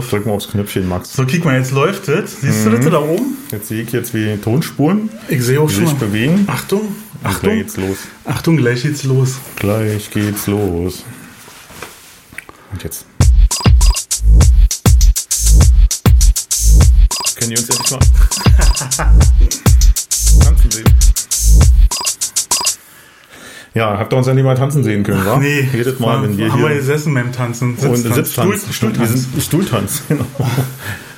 auf. Drück mal aufs Knöpfchen, Max. So, guck mal, jetzt läuft es. Siehst du das da oben? Jetzt sehe ich jetzt wie Tonspuren Ich sehe auch schon. sich mal- bewegen. Achtung, Achtung, Gleich geht's los. Achtung, gleich geht's los. Gleich geht's los. Und jetzt. Können die uns endlich mal tanzen sehen? Ja, habt ihr uns ja nicht mal tanzen sehen können, wa? Nee, Jedes Mal, wenn wir haben wir hier gesessen beim Tanzen. und Sitztanz. Sitztanz, Stuhl, Stuhltanz. Wir Stuhltanz, genau.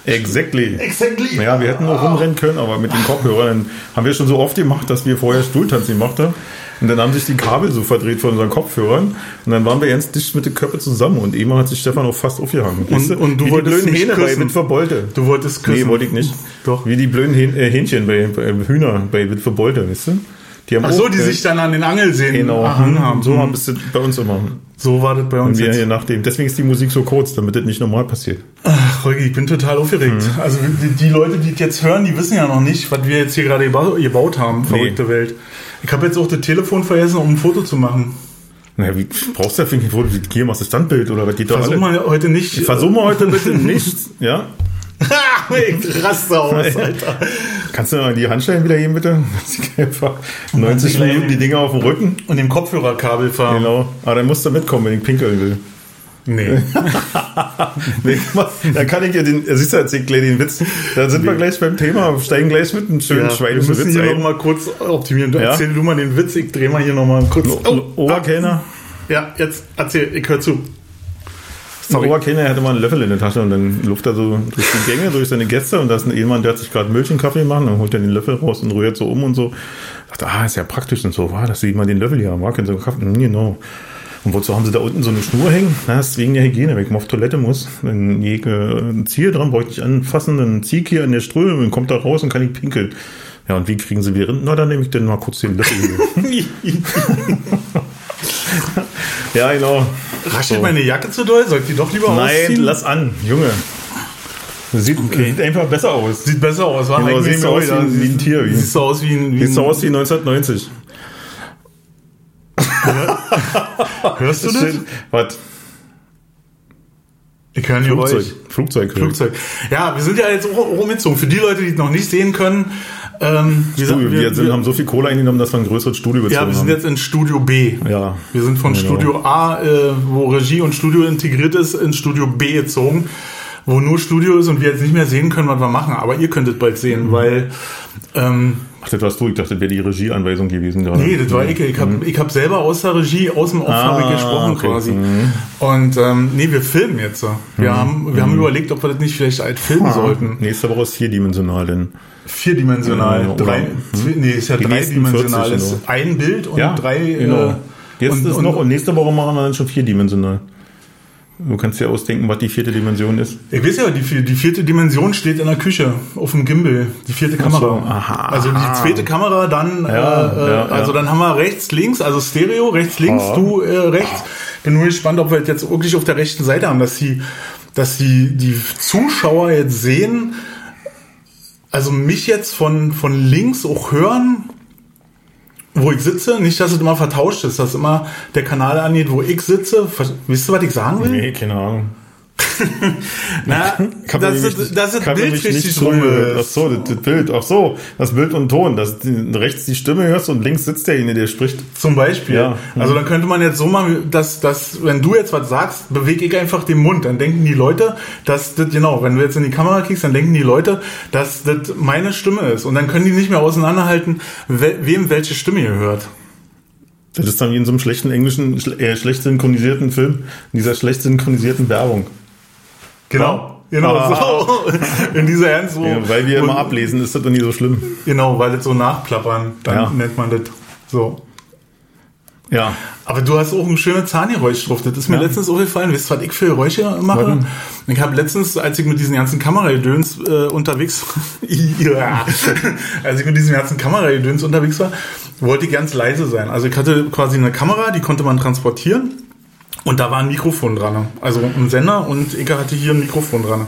exactly. Exactly. Ja, wir hätten noch rumrennen können, aber mit den Kopfhörern haben wir schon so oft gemacht, dass wir vorher Stuhltanz gemacht haben. Und dann haben sich die Kabel so verdreht von unseren Kopfhörern. Und dann waren wir ganz dicht mit den Köpfen zusammen. Und eben hat sich Stefan auch fast aufgehangen. Weißt und du Wie wolltest die blöden nicht Hähne bei küssen. Witwe Bolte. Du wolltest küssen. Nee, wollte ich nicht. Doch. Wie die blöden äh, Hähnchen bei, bei Hühner bei Witwe Bolte, weißt du? Die haben Ach so, die sich dann an den Angelseen Genau, erhangen haben. so haben es bei uns immer. So war das bei uns Und wir jetzt. hier nach dem. Deswegen ist die Musik so kurz, damit das nicht normal passiert. Ach, Holgi, ich bin total aufgeregt. Mhm. Also die, die Leute, die das jetzt hören, die wissen ja noch nicht, was wir jetzt hier gerade geba- gebaut haben. Verrückte Welt. Ich habe jetzt auch das Telefon vergessen, um ein Foto zu machen. Naja, wie brauchst du dafür ein Foto? Hier machst du Standbild oder was geht da Versuch mal heute nicht. Versuch mal heute bitte nicht, ja? ich raste aus, Alter. Kannst du mal die Handschellen wieder geben, bitte? Dass ich einfach 90 Minuten die Dinger auf dem Rücken. Und dem Kopfhörerkabel fahren. Genau. Aber dann musst du mitkommen, wenn ich pinkeln will. Nee. Nee, dann kann ich dir den, siehst du, erzähl gleich den Witz. Dann sind wir gleich beim Thema, steigen gleich mit einem schönen Ja, wir schweinischen müssen Witz hier noch ein. mal kurz optimieren. Du Ja? Erzähl du mal den Witz, ich dreh mal hier noch mal kurz. O- Oberkellner, Ja, jetzt erzähl, ich höre zu. Ein Oberkellner hatte mal einen Löffel in der Tasche und dann luft er so durch die Gänge, durch seine Gäste und da ist ein Ehemann, der hat sich gerade Milchkaffee machen, dann holt er den Löffel raus und rührt so um und so. Sagt, ah, ist ja praktisch und so, war, dass sie mal den Löffel hier haben, war, können sie Kaffee, genau. Und wozu haben sie da unten so eine Schnur hängen? Na, das ist wegen der Hygiene, wenn ich mal auf Toilette muss. Dann ich äh, ein Ziel dran, brauche ich nicht anfassen, dann ziehe ich hier an der Ströme und kommt da raus und kann ich pinkeln. Ja, und wie kriegen sie wieder? Na, dann nehme ich dann mal kurz den Löffel. ja, genau. Raschelt So. meine Jacke zu doll? Soll ich die doch lieber Nein, ausziehen? lass an, Junge. Sieht, sieht einfach besser aus. Sieht besser aus, war Genau, siehst du aus wie ein- wie ein Tier, wie- Siehst du aus wie ein... Wie Sieht so ein aus wie 1990. hörst du das? Was? Ich höre Flugzeug. Flugzeug. Flugzeug. Ja, wir sind ja jetzt auch, auch umgezogen. Für die Leute, die es noch nicht sehen können, ähm, wir, Studio. sind- Wir, sind, haben so viel Kohle eingenommen, dass wir ein größeres Studio bezogen ja, wir sind haben. jetzt in Studio B. ja. Wir sind von Genau. Studio A, äh, wo Regie und Studio integriert ist, in Studio B gezogen, wo nur Studio ist und wir jetzt nicht mehr sehen können, was wir machen. Aber ihr könntet bald sehen, Mhm. weil ähm, Ach, das warst du. Ich dachte, das wäre die Regieanweisung gewesen gerade. nee, das war ich. Ich habe ich hab selber aus der Regie, aus dem Off Mhm. Ah, gesprochen okay. quasi. Mhm. Und ähm, nee, wir filmen jetzt. Wir haben, wir haben überlegt, ob wir das nicht vielleicht halt filmen Ah, sollten. Nächste Woche ist vierdimensional, denn. Vierdimensional. Ja, drei, zwei- nee, ist ja dreidimensional. 40 Ist ein Bild und Ja, drei. genau. Äh, Jetzt und, ist und, noch, und nächste Woche machen wir dann schon vierdimensional. Du kannst dir ausdenken, was die vierte Dimension ist. Ich weiß ja, die, die vierte Dimension steht in der Küche auf dem Gimbal. Die vierte Kamera. so, aha. Also die zweite Kamera, dann, Ja, äh, ja, äh, ja. also dann haben wir rechts, links, also Stereo, rechts, links, Ah. du äh, rechts. Bin nur gespannt, ob wir jetzt wirklich auf der rechten Seite haben, dass die, dass die, die Zuschauer jetzt sehen, also mich jetzt von, von links auch hören, wo ich sitze, nicht, dass es immer vertauscht ist, dass immer der Kanal angeht, wo ich sitze. Wisst ihr, was ich sagen will? Nee, keine Ahnung. Na, Kann nämlich- es- dass das kann man Bild richtig nicht rum Ach ist. so, das, das Bild. Ach so, das Bild und Ton. Dass du rechts die Stimme hörst und links sitzt derjenige, der spricht. Zum Beispiel. Ja. Also dann könnte man jetzt so machen, dass, dass wenn du jetzt was sagst, bewege ich einfach den Mund. Dann denken die Leute, dass das, genau, wenn du jetzt in die Kamera kriegst, dann denken die Leute, dass das meine Stimme ist. Und dann können die nicht mehr auseinanderhalten, we wem welche Stimme ihr hört. Das ist dann wie in so einem schlechten englischen, äh, schlecht synchronisierten Film, in dieser schlecht synchronisierten Werbung. Genau. Genau, Ah. so. In dieser Ernst so. Ja, weil wir und- immer ablesen, ist das doch nie so schlimm. Genau, weil das so nachplappern, dann Ja. nennt man das so. Ja. Aber du hast auch ein schönes Zahngeräusch drauf. Das ist mir Ja. letztens aufgefallen. Wisst ihr, was ich für Geräusche mache? Warum? Ich habe letztens, als ich mit diesen ganzen Kameragedöns äh, unterwegs ja. als ich mit diesem ganzen Kameragedöns unterwegs war, wollte ich ganz leise sein. Also ich hatte quasi eine Kamera, die konnte man transportieren. Und da war ein Mikrofon dran. Also ein Sender und ich hatte hier ein Mikrofon dran.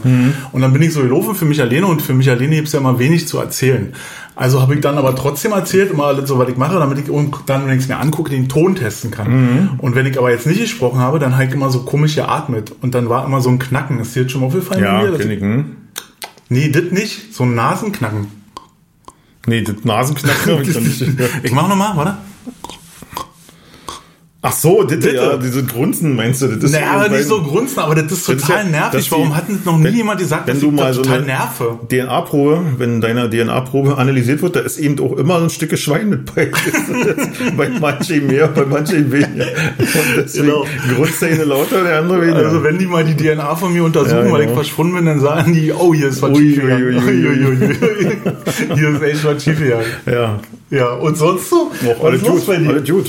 Und dann bin ich so gelaufen für mich alleine und für mich alleine gibt es ja immer wenig zu erzählen. Also habe ich dann aber trotzdem erzählt, immer alles so, was ich mache, damit ich dann, wenn ich es mir angucke, den Ton testen kann. Und wenn ich aber jetzt nicht gesprochen habe, dann ich immer so komisch geatmet. Und dann war immer so ein Knacken. Ist dir jetzt schon mal aufgefallen? Ja, mir? Hm? Nee, das nicht. So ein Nasenknacken. Nee, das Nasenknacken habe ich noch nicht. Ich mach nochmal, warte. Ach so, das, Bitte. ja, diese Grunzen meinst du? Das Naja, nicht so grunzen, aber das ist Das total nervig. Warum hat denn noch nie jemand gesagt, dass du ich mal so total nerve? DNA-Probe, wenn deine DNA-Probe analysiert wird, da ist eben auch immer ein Stück Schwein mit bei. bei manchen mehr, bei manchen weniger. Und deswegen Genau. grunzt der eine lauter, der andere weniger. Also wenn die mal die DNA von mir untersuchen, weil ich genau. verschwunden bin, dann sagen die, oh, hier ist was schiefgegangen. Hier ist echt was schiefgegangen. ja, Ja, und sonst so? Was alles gut, bei dir? alles gut.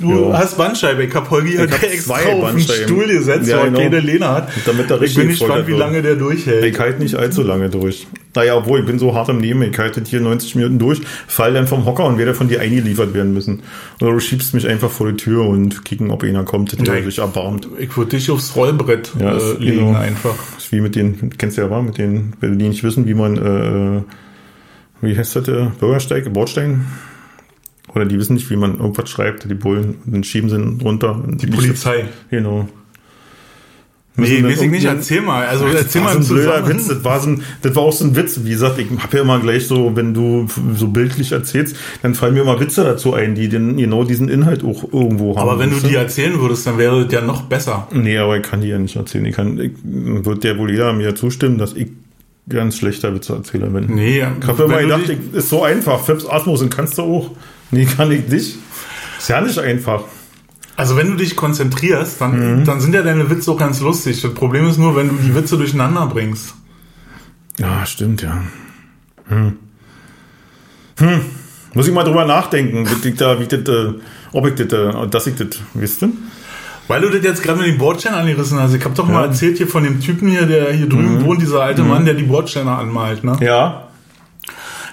Du Ja. hast Bandscheibe. Ich hab Holgi hab extra auf den. Stuhl gesetzt, Ja, weil genau. keine Lena hat. Damit er ich bin gespannt, wie lange der durchhält. Ich halte nicht allzu lange durch. Naja, obwohl, ich bin so hart im Nehmen, ich halte hier 90 Minuten durch, fall dann vom Hocker und werde von dir eingeliefert werden müssen. Oder du schiebst mich einfach vor die Tür und kicken, ob einer kommt, der Nein. sich erbarmt. Ich würde dich aufs Rollbrett Ja, äh, legen genau. einfach. Ist wie mit den, kennst du ja, war, mit den, die nicht wissen, wie man, äh, wie heißt das, äh, Bürgersteig, Bordstein? Oder die wissen nicht, wie man irgendwas schreibt, die Bullen, und dann schieben sie runter. Die Polizei. Genau. Nee, weiß ich nicht. Erzähl mal. Also Das erzähl war mal so ein blöder. Witz. Das war, so ein, das war auch so ein Witz. Wie gesagt, ich habe ja immer gleich so, wenn du so bildlich erzählst, dann fallen mir immer Witze dazu ein, die den, genau diesen Inhalt auch irgendwo haben. Aber wenn du die erzählen würdest, dann wäre das ja noch besser. Nee, aber ich kann die ja nicht erzählen. Ich kann, ich, wird der wohl jeder mir zustimmen, dass ich ganz schlechter Witze erzähler bin. Nee, Ich habe immer gedacht, ich, ist so einfach. Phipps Asmussen kannst du auch. Nee, kann ich nicht. Ist ja nicht einfach. Also wenn du dich konzentrierst, dann, Mhm. dann sind ja deine Witze auch ganz lustig. Das Problem ist nur, wenn du die Witze durcheinander bringst. Ja, stimmt, ja. Hm. Hm. Muss ich mal drüber nachdenken, wie ich da, wie ich das, äh, ob ich das, äh, dass ich das, wisst ihr? Weil du das jetzt gerade mit den Bordsteinen angerissen hast. Ich habe doch mal erzählt hier von dem Typen hier, der hier drüben wohnt, dieser alte Mann, der die Bordsteine anmalt. Ne? Mhm. Ja.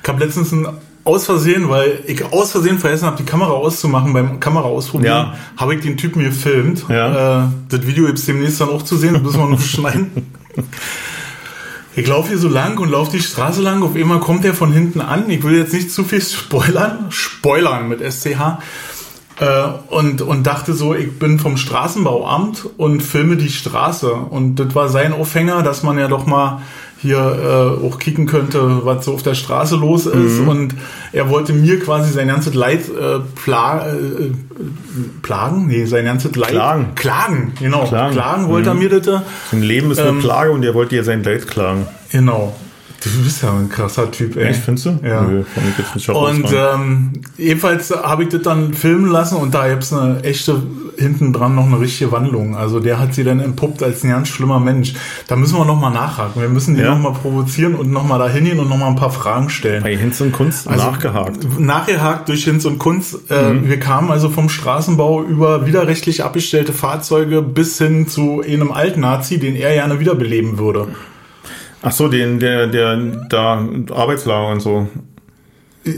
Ich habe letztens ein aus Versehen, weil ich aus Versehen vergessen habe, die Kamera auszumachen beim Kamera ausprobieren, Ja. habe ich den Typen gefilmt. Ja. Äh, das Video gibt es demnächst dann auch zu sehen, das müssen wir noch schneiden. Ich laufe hier so lang und laufe die Straße lang. Auf einmal kommt er von hinten an. Ich will jetzt nicht zu viel spoilern. Spoilern mit SCH. Äh, und, und dachte so, ich bin vom Straßenbauamt und filme die Straße. Und das war sein Aufhänger, dass man ja doch mal hier äh, auch kicken könnte, was so auf der Straße los ist. Und er wollte mir quasi sein ganzes Leid äh, pla äh, plagen? Nee, sein ganzes Leid. Klagen. Klagen, genau. Klagen. Klagen, wollte er mir das. Ein Leben ist eine Ähm, Klage und er wollte ihr sein Leid klagen. Genau. Du bist ja ein krasser Typ, ey. Echt, findest du? Ja. Nö, nicht Und ähm, jedenfalls habe ich das dann filmen lassen und da gibt's eine echte, hinten dran noch eine richtige Wandlung. Also der hat sie dann entpuppt als ein ganz schlimmer Mensch. Da müssen wir nochmal nachhaken. Wir müssen die Ja. noch nochmal provozieren und nochmal da hingehen und nochmal ein paar Fragen stellen. bei Hinz und Kunst Also, nachgehakt. Nachgehakt durch Hinz und Kunz. Äh, Mhm. Wir kamen also vom Straßenbau über widerrechtlich abgestellte Fahrzeuge bis hin zu einem Altnazi, den er gerne wiederbeleben würde. Ach so, den, der, der, da, Arbeitslager und so.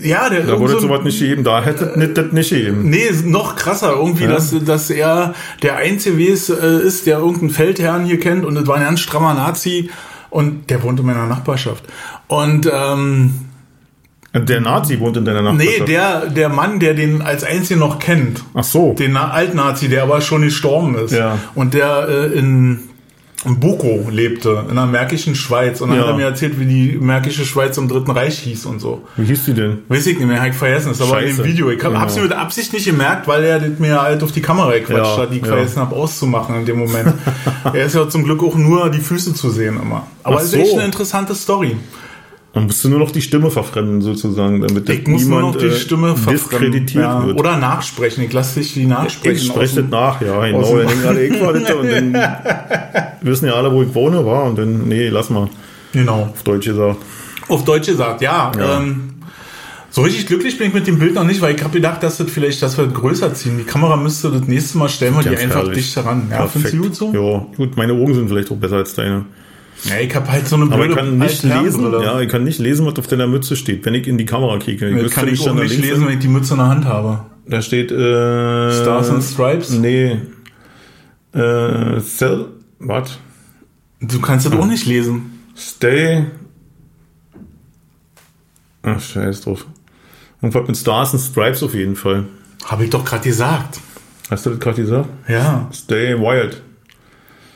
Ja, der Da wurde so sowas nicht gegeben. Da hätte nicht, das nicht gegeben. Nee, noch krasser irgendwie, Ja. dass, dass er der Einzige ist, äh, ist, der irgendeinen Feldherrn hier kennt und das war ein ganz strammer Nazi und der wohnt in meiner Nachbarschaft. Und ähm, Der Nazi wohnt in deiner nee, Nachbarschaft. der, der Mann, der den als Einzigen noch kennt, Ach so. den Na- Altnazi, der aber schon gestorben ist Ja. und der äh, in in Buko lebte, in der Märkischen Schweiz. Und dann Ja. hat er mir erzählt, wie die Märkische Schweiz im Dritten Reich hieß und so. Wie hieß die denn? Weiß ich nicht mehr, hab ich vergessen. Ist aber in dem Video. Ich hab, Genau. hab's mir mit Absicht nicht gemerkt, weil er das mir halt auf die Kamera gequatscht Ja, hat, die ich ja. vergessen habe auszumachen in dem Moment. er ist ja zum Glück auch nur die Füße zu sehen immer. Aber es ist echt so. eine interessante Story. Dann musst du nur noch die Stimme verfremden, sozusagen, damit Ich muss nur noch die äh, Stimme verfremden. diskreditiert Ja, wird. Oder nachsprechen. Ich lasse dich die nachsprechen. ich spreche das nach, ja, genau. gerade ich war das, und dann wissen ja alle, wo ich wohne, war, und dann, nee, lass mal, Genau. auf Deutsch gesagt. Auf Deutsch gesagt, ja. Ja. Ähm, so richtig glücklich bin ich mit dem Bild noch nicht, weil ich habe gedacht, dass das vielleicht, dass wir das größer ziehen. Die Kamera müsste das nächste Mal stellen wir die einfach herrlich. dichter ran. Ja, findest du gut so? Ja, gut, meine Augen sind vielleicht auch besser als deine. Ja, ich habe halt so eine Aber blöde ich kann nicht lesen, ja, ich kann nicht lesen, was auf deiner Mütze steht, wenn ich in die Kamera kicke. Ich kann ich auch nicht lesen, wenn ich die Mütze in der Hand habe. Da steht, äh, Stars and Stripes? Nee. Äh, sell, what? Du kannst das auch nicht lesen. Stay. Ach, scheiß drauf. Irgendwas mit Stars and Stripes auf jeden Fall. Habe ich doch gerade gesagt. Hast du das gerade gesagt? Ja. Stay wild.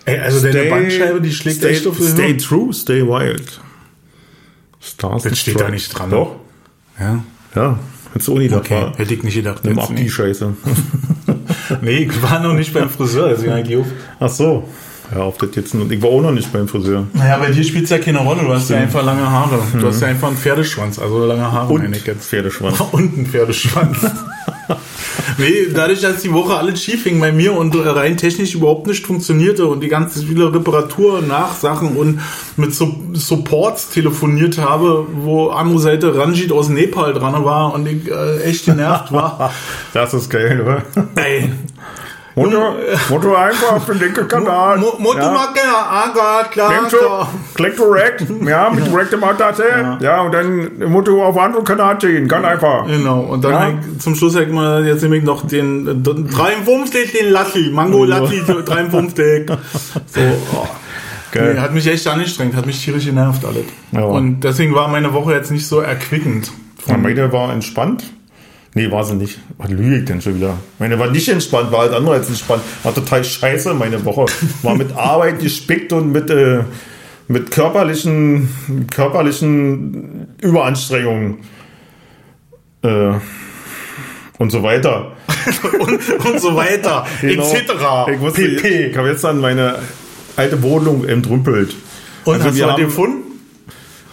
Ey, also deine Bandscheibe, die schlägt stay, echt auf Stay true, stay wild. Stars Das steht da nicht dran. Doch. Ja. Ja. Hättest du auch nicht Okay, gedacht. hätte ich nicht gedacht. Nimm ab die. Scheiße. Nee, ich war noch nicht beim Friseur, deswegen eigentlich auf. Ach so. Ja, auf das jetzt. Ich war auch noch nicht beim Friseur. Naja, bei dir spielt es ja keine Rolle. Du hast ja einfach lange Haare. Du hast ja einfach einen Pferdeschwanz, also lange Haare. meine ich jetzt. Pferdeschwanz. Und einen Pferdeschwanz. nee, dadurch, dass die Woche alles schief ging bei mir und rein technisch überhaupt nicht funktionierte und die ganze viele Reparatur, Nachsachen und mit so Supports telefoniert habe, wo andere Seite Ranjit aus Nepal dran war und ich äh, echt genervt war. Das ist geil, oder? Ey, Mutter, Mutter einfach auf den linken Kanal. Mo- Motto ja. mag ja, ah klar, Klick, so, klar. klick direkt, ja, mit direkt im Tasse, ja. und dann Motto auf anderen Kanal ziehen, ganz einfach. Genau, und dann Ja. zum Schluss ich mal, jetzt nehme ich noch den äh, 53, den Latti, Mango Latti 53. So, oh. Geil. Nee, hat mich echt angestrengt, hat mich tierisch genervt alles. Ja. Und deswegen war meine Woche jetzt nicht so erquickend. Ja, meine war entspannt. Nee, war sie nicht. Was lüge ich denn schon wieder? Meine war nicht entspannt, war halt andere als entspannt. War total scheiße meine Woche. War mit Arbeit gespickt und mit, äh, mit körperlichen, körperlichen Überanstrengungen. Äh, und so weiter. und, und so weiter, Genau. etc. Ich, wusste, pp. ich habe jetzt an meine alte Wohnung entrümpelt. Und Also hast du haben- gefunden?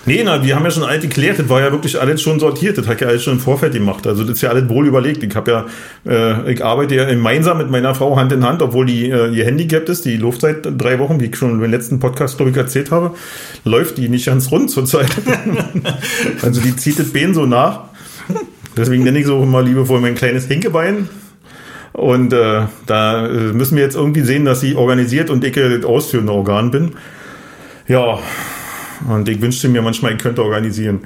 Nee, na, wir haben ja schon alles geklärt. Das war ja wirklich alles schon sortiert. Das hat ja alles schon im Vorfeld gemacht. Also das ist ja alles wohl überlegt. Ich habe ja, äh, ich arbeite ja gemeinsam mit meiner Frau Hand in Hand, obwohl die äh, ihr handicapped ist. Die läuft seit drei Wochen, wie ich schon im letzten Podcast, glaube ich, erzählt habe, läuft die nicht ganz rund zurzeit. also die zieht das Bein so nach. Deswegen nenne ich so immer liebevoll mein kleines Hinkebein. Und äh, da äh, müssen wir jetzt irgendwie sehen, dass sie organisiert und ich äh, das ausführende Organ bin. Ja, und ich wünschte mir manchmal, ich könnte organisieren.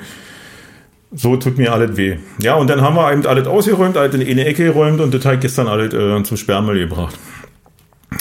So tut mir alles weh. Ja, und dann haben wir eben alles ausgeräumt, alles in eine Ecke geräumt und das ich gestern alles äh, zum Sperrmüll gebracht.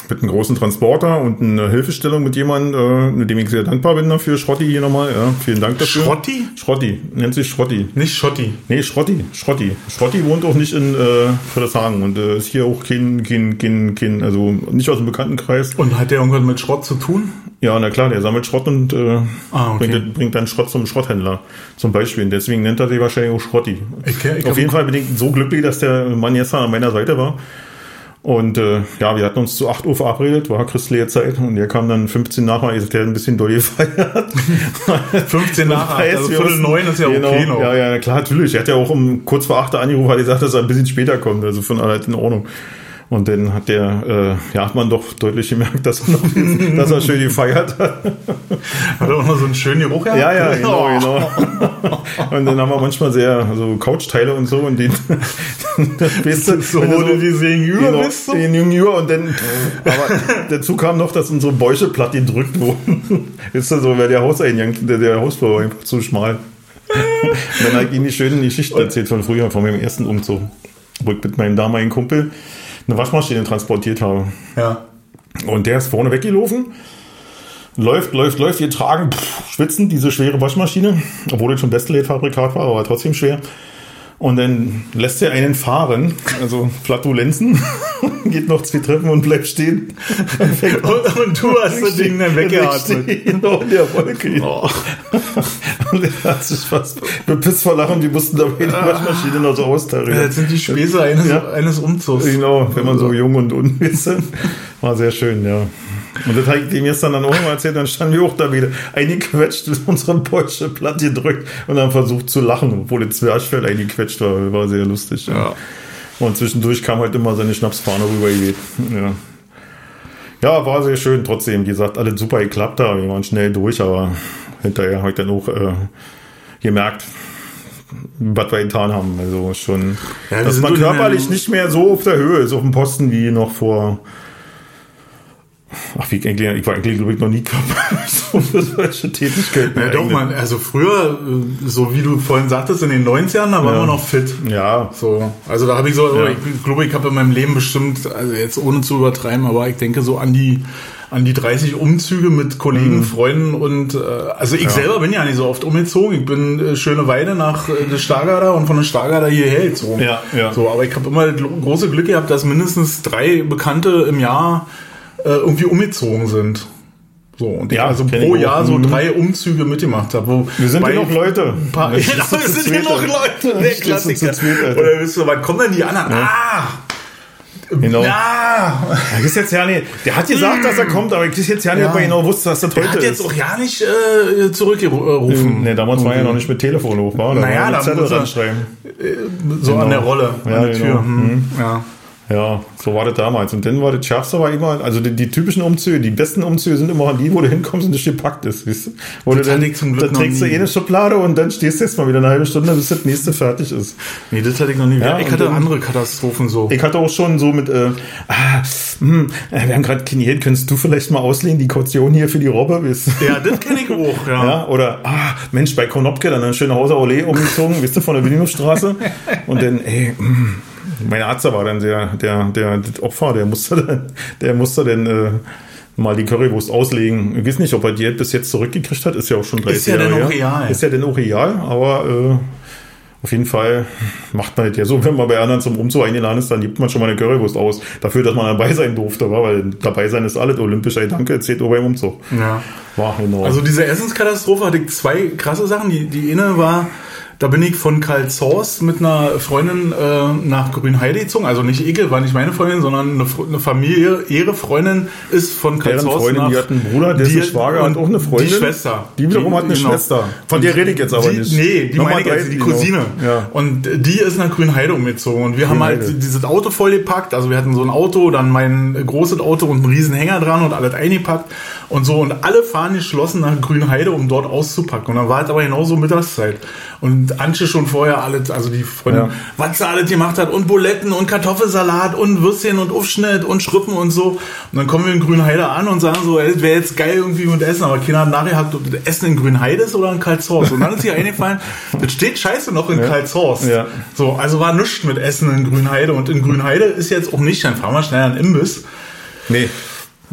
Mit einem großen Transporter und einer Hilfestellung mit jemandem, äh, dem ich sehr dankbar bin dafür. Schrotti hier nochmal. Ja, vielen Dank dafür. Schrotti? Schrotti, nennt sich Schrotti. Nicht Schotti. Nee, Schrotti, Schrotti. Schrotti wohnt auch nicht in äh, Friedrichshagen und äh, ist hier auch kein, kein, kein, kein, also nicht aus dem Bekanntenkreis. Und hat der irgendwas mit Schrott zu tun? Ja, na klar, der sammelt Schrott und äh, Ah, okay. bringt, bringt dann Schrott zum Schrotthändler zum Beispiel. Und deswegen nennt er sich wahrscheinlich auch Schrotti. Ich ich Auf jeden Fall bin ich so glücklich, dass der Mann jetzt an meiner Seite war. Und äh, ja, wir hatten uns zu 8 Uhr verabredet, war christliche Zeit und der kam dann 15 nach, weil der hat ein bisschen doll gefeiert. 15 nach also Viertel neun ist ja okay noch. Ja, ja, klar, natürlich. Er hat ja auch um kurz vor 8 Uhr angerufen, hat gesagt, dass er ein bisschen später kommt, also von aller in Ordnung. Und dann hat der, äh, ja, hat man doch deutlich gemerkt, dass er, noch, dass er schön gefeiert hat. Hat er auch noch so einen schönen Geruch gehabt? Ja, ja, genau, Oh. genau. Und dann haben wir manchmal sehr, also Couchteile und so und den, weißt du, So, wenn wo du die gegenüber genau, bist, so? den Junior und dann, aber dazu kam noch, dass unsere Bäuche platt gedrückt wurden. Ist das so, weil der Hauseingang, der, der Hausbau war einfach zu schmal. Dann habe ich ihm die schönen Geschichten erzählt von früher, von meinem ersten Umzug, ich mit meinem damaligen Kumpel eine Waschmaschine transportiert habe. Ja. Und der ist vorne weggelaufen. Läuft, läuft, läuft. Wir tragen pff, schwitzen diese schwere Waschmaschine, obwohl das schon Bestlead-Fabrikat war, aber trotzdem schwer. Und dann lässt er einen fahren, also Flatulenzen, geht noch zwei Treppen und bleibt stehen. Und, Und, und du hast das Ding dann weggeatmet. Genau, in der Wolke. Oh. Und er hat sich fast bepisst vor Lachen, die mussten dabei die Waschmaschine noch so austarieren. Das sind die Späße eines, Ja. eines Umzugs. Genau, wenn man so jung und unwiss ist. War sehr schön, ja. Und das habe ich dem gestern dann auch mal erzählt, dann standen wir auch da wieder eingequetscht in unseren Porsche platt gedrückt und haben versucht zu lachen, obwohl das Zwerchfell eingequetscht war. War sehr lustig. Ja. Und zwischendurch kam halt immer seine Schnapsfahne rübergeweht. Ja. Ja, war sehr schön. Trotzdem, wie gesagt, alles super geklappt da. Wir waren schnell durch, aber hinterher habe ich dann auch äh, gemerkt, was wir getan haben. Also schon, Ja, dass man körperlich nicht mehr so auf der Höhe ist, auf dem Posten wie noch vor Ach, wie eigentlich, ich war eigentlich, glaube ich, noch nie so für solche Tätigkeiten. Ja, doch, man, also früher, äh, so wie du vorhin sagtest, in den 90ern, da waren Ja. wir noch fit. Ja, So, also da habe ich so, Ja. ich glaube, ich habe in meinem Leben bestimmt, also jetzt ohne zu übertreiben, aber ich denke so an die an die 30 Umzüge mit Kollegen, Mhm. Freunden und äh, also ich selber bin ja nicht so oft umgezogen. Ich bin äh, schöne Weide nach äh, der Stargarder und von der Stargarder hierher gezogen. Ja, ja. So, aber ich habe immer das große Glück gehabt, dass mindestens drei Bekannte im Jahr irgendwie umgezogen sind. So, und Ja, also pro. Jahr so Mhm. drei Umzüge mitgemacht habe. wo wir sind ja noch Leute. ein paar, Ja, ja, du wir sind hier noch. Leute, der du Klassiker. zweit. Oder wisst ihr, wann kommen denn die anderen? Ah! Genau. Ja! Ich ist jetzt ja nicht, der hat gesagt, dass er kommt, aber ich ist jetzt ja nicht, Ja. ob er genau wusste, dass das Der heute hat jetzt ist. auch ja nicht äh, zurückgerufen. Ne, damals war ja noch nicht mit Telefon hoch, war? Da Naja, da muss er- ranschreiben. So an der Rolle, Ja, an der Tür. genau. Hm. Ja. Ja, so war das damals. Und dann war das Schärfste war immer, also die, die typischen Umzüge, die besten Umzüge sind immer die, wo du hinkommst und das gepackt ist. Weißt du? Wo Das du dann, zum Glück dann trägst du eh eine Schublade und dann stehst du jetzt mal wieder eine halbe Stunde, bis das nächste fertig ist. Nee, das hatte ich noch nie. Ja, ich hatte dann- andere Katastrophen so. Ich hatte auch schon so mit, äh, ah, hm, äh, wir haben gerade Geld, könntest du vielleicht mal auslehnen, die Kaution hier für die Robbe? Weißt du? ja, das kenne ich auch, ja. Ja, oder, ah, Mensch, bei Konopke dann eine schöne Hauser Allee umgezogen, wisst ihr, von der Wilhelmstraße. Und dann, ey, mm, mein Arzt war dann der, der, der, das Opfer, der musste dann, der musste dann, äh, mal die Currywurst auslegen. Ich weiß nicht, ob er die bis jetzt zurückgekriegt hat, ist ja auch schon 30 Ist ja Jahre dann auch real. Ist ja dann auch real, aber, äh, auf jeden Fall macht man das ja so, wenn man bei anderen zum Umzug eingeladen ist, dann gibt man schon mal eine Currywurst aus. Dafür, dass man dabei sein durfte, war, weil dabei sein ist alles olympisch. Ey, danke, zählt auch beim Umzug. ja. War genau. Also diese Essenskatastrophe hatte zwei krasse Sachen. Die, die eine war, da bin ich von Karl Zors mit einer Freundin äh, nach Grünheide gezogen. Also nicht Icke, war nicht meine Freundin, sondern eine, eine Familie. Ihre Freundin ist von Karl Deren Zors Freundin, nach... die hat einen Bruder, dessen die- Schwager hat auch eine Freundin. Die Schwester. Die wiederum hat eine genau. Schwester. Von der rede ich jetzt aber die, nicht. Nee, die Nochmal meine ich jetzt, drei- die genau. Cousine. Ja. Und die ist nach Grünheide umgezogen. Und wir haben Grünheide. halt dieses Auto vollgepackt. Also wir hatten so ein Auto, dann mein großes Auto und einen riesen Hänger dran und alles eingepackt. Und so. Und alle fahren geschlossen nach Grünheide, um dort auszupacken. Und dann war es aber genauso Mittagszeit. Und Antje schon vorher alles, also die Freundin, Ja. was sie alles gemacht hat. Und Buletten und Kartoffelsalat und Würstchen und Aufschnitt und Schrippen und so. Und dann kommen wir in Grünheide an und sagen so, ey, wäre jetzt geil irgendwie mit Essen. Aber keiner hat nachgehakt, ob das Essen in Grünheide ist oder in Karlshorst. Und dann ist ihr eingefallen, das steht scheiße noch in Ja. Karlshorst. Ja. So, also war nichts mit Essen in Grünheide. Und in Grünheide ist jetzt auch nicht, dann fahren wir schnell an Imbiss. Nee.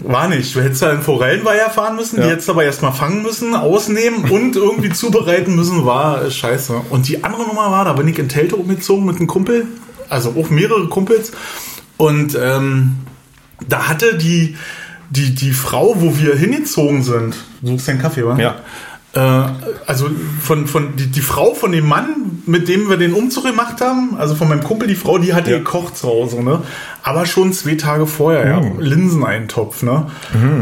War nicht. Du hättest da in Forellenweiher fahren müssen, Ja. die hättest aber erstmal fangen müssen, ausnehmen und irgendwie zubereiten müssen, war scheiße. Und die andere Nummer war, da bin ich in Telte umgezogen mit einem Kumpel, also auch mehrere Kumpels. Und ähm, da hatte die, die, die Frau, wo wir hingezogen sind, du suchst deinen Kaffee, wa? Ja. Äh, also von, von die, die Frau von dem Mann, mit dem wir den Umzug gemacht haben, also von meinem Kumpel, die Frau, die hatte Ja. gekocht zu Hause, ne? Aber schon zwei Tage vorher, ja. Linseneintopf, ne?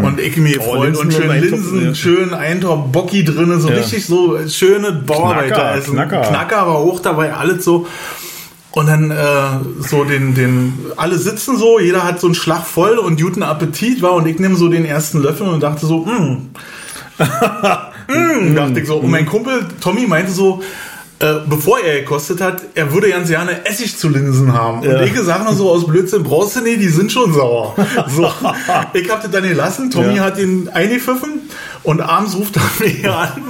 Und ich mir Oh, gefreut und schön Linsen, ja. schön Eintopf, Bocki drinne, so Ja. richtig so schöne Bauarbeiteressen. Knacker. Knacker aber auch dabei, alles so. Und dann äh, so den, den, alle sitzen so, jeder hat so einen Schlag voll und guten Appetit war und ich nehme so den ersten Löffel und dachte so, hm, mm, dachte ich so. Und mein Kumpel Tommy meinte so, äh, bevor er gekostet hat, er würde ganz gerne Essig zu Linsen haben. Ja. Und ich sage nur so aus Blödsinn, brauchst du nicht, die sind schon sauer. So, ich habe das dann gelassen, Tommy Ja. hat ihn eingepfiffen und abends ruft er mich an.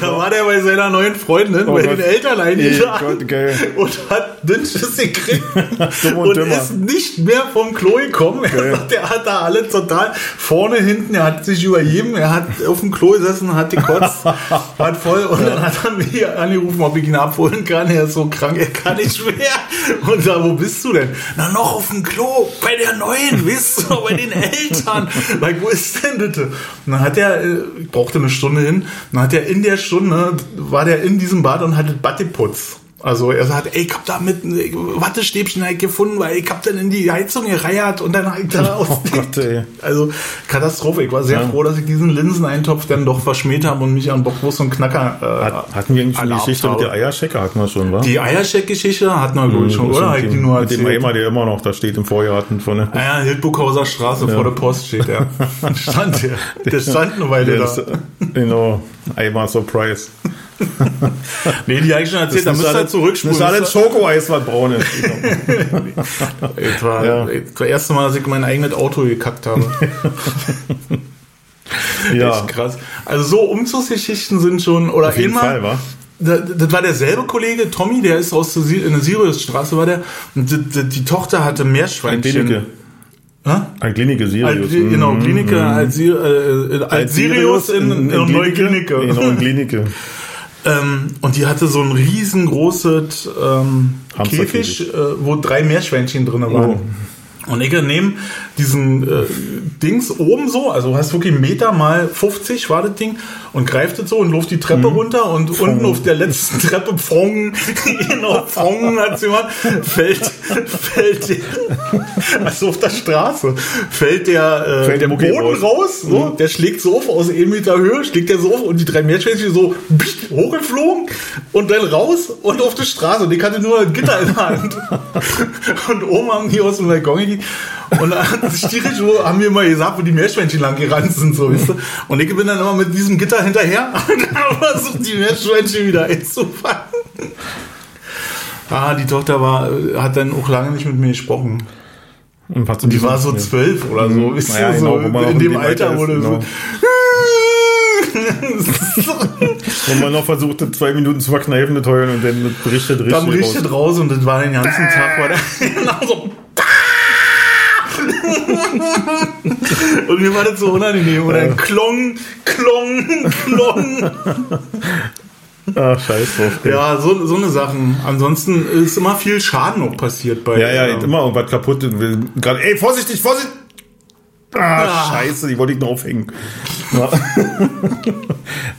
Da war der bei seiner neuen Freundin, Oh bei Gott. den Eltern eingeladen geil. und hat den Schiss gekriegt und dümmer. ist nicht mehr vom Klo gekommen. Er sagt, er hat da alles total vorne, hinten, er hat sich übergeben, er hat auf dem Klo gesessen, hat gekotzt, hat voll und dann hat er mich angerufen, ob ich ihn abholen kann. Er ist so krank, er kann nicht mehr. Und da, wo bist du denn? Na, noch auf dem Klo, bei der neuen, wisst du, bei den Eltern. Like, wo ist denn das? Und dann hat er, äh, ich brauchte eine Stunde hin, dann hat er in der Stunde, war der in diesem Bad und hatte Bad geputzt. Also er sagt, ey, ich hab da mit Wattestäbchen halt gefunden, weil ich hab dann in die Heizung gereiert und dann ich da Oh Gott, ey. Also Katastrophe. Ich war sehr Ja. froh, dass ich diesen Linseneintopf dann doch verschmäht habe und mich an Bockwurst und Knacker äh, Hat, hatten wir eigentlich schon die Geschichte mit habe. der Eierschecke, hatten wir schon, wa? Die Eierscheck-Geschichte hatten wir, ich, schon, oder? Ich die nur mit dem? Eimer, der immer noch da steht im Vorgarten von der Ah ja, Hildburghauser Straße vor der Post steht der. stand der. Der stand eine Weile Der da. ist, äh, genau, Eimer Surprise. nee, die habe ich schon erzählt, da müsst ihr halt zurückspulen. Das ist alles Schokoeis, was braun ist. das, war, ja. das erste Mal, dass ich mein eigenes Auto gekackt habe. ja. Echt krass. Also so Umzugsgeschichten sind schon, oder Auf jeden immer, Fall, wa? das, das war derselbe Kollege, Tommy, der ist aus der, in der Siriusstraße, war der. Und die, die, Tochter hatte Meerschweinchen. Klinike. Ein Klinike Sirius. Alt, genau, Mhm. Klinike, als, äh, äh, als Sirius in, in, in Neuklinike. Genau, in Klinike. Ähm, und die hatte so ein riesengroßes ähm. Käfig, äh, wo drei Meerschweinchen drin waren. Oh. Und ich nehme diesen äh, Dings oben so, also hast wirklich Meter mal 50 war das Ding und greift es so und läuft die Treppe runter und unten auf der letzten Treppe Pfong, genau, Pfong hat sie gemacht, fällt, fällt, der- also auf der Straße, fällt der, äh, Fällt der Boden raus, raus. so, der schlägt so auf aus 1 Meter Höhe, schlägt der so auf und die drei Meerschweinchen so pst, hochgeflogen und dann raus und auf die Straße und ich hatte nur ein Gitter in der Hand. Und oben haben die aus dem Balkon gekickt. Und dann stierisch haben wir mal gesagt, wo die Meerschweinchen lang gerannt sind, so, weißt du? Und ich bin dann immer mit diesem Gitter hinterher und dann versucht die Meerschweinchen wieder einzufangen. Ah, die Tochter war, hat dann auch lange nicht mit mir gesprochen. Und hat Die war so zwölf oder so, wisst Naja, ihr, genau, so man noch in dem Alter, ist, wurde genau. so. Wo man noch versuchte, zwei Minuten zu verkneifen, das Heulen und dann berichtet richtig Dann raus. richtet raus und das war den ganzen Tag, war der genau so. Und mir war das so unangenehm. Und dann Klong, Klong, Klong. Ach, scheiß drauf. ey. Ja, so, so eine Sachen. Ansonsten ist immer viel Schaden auch passiert bei. Ja, ja, ähm, immer irgendwas kaputt. Gerade, ey, vorsichtig, vorsichtig! Ah, Ah. scheiße, die wollte ich noch aufhängen. Ja,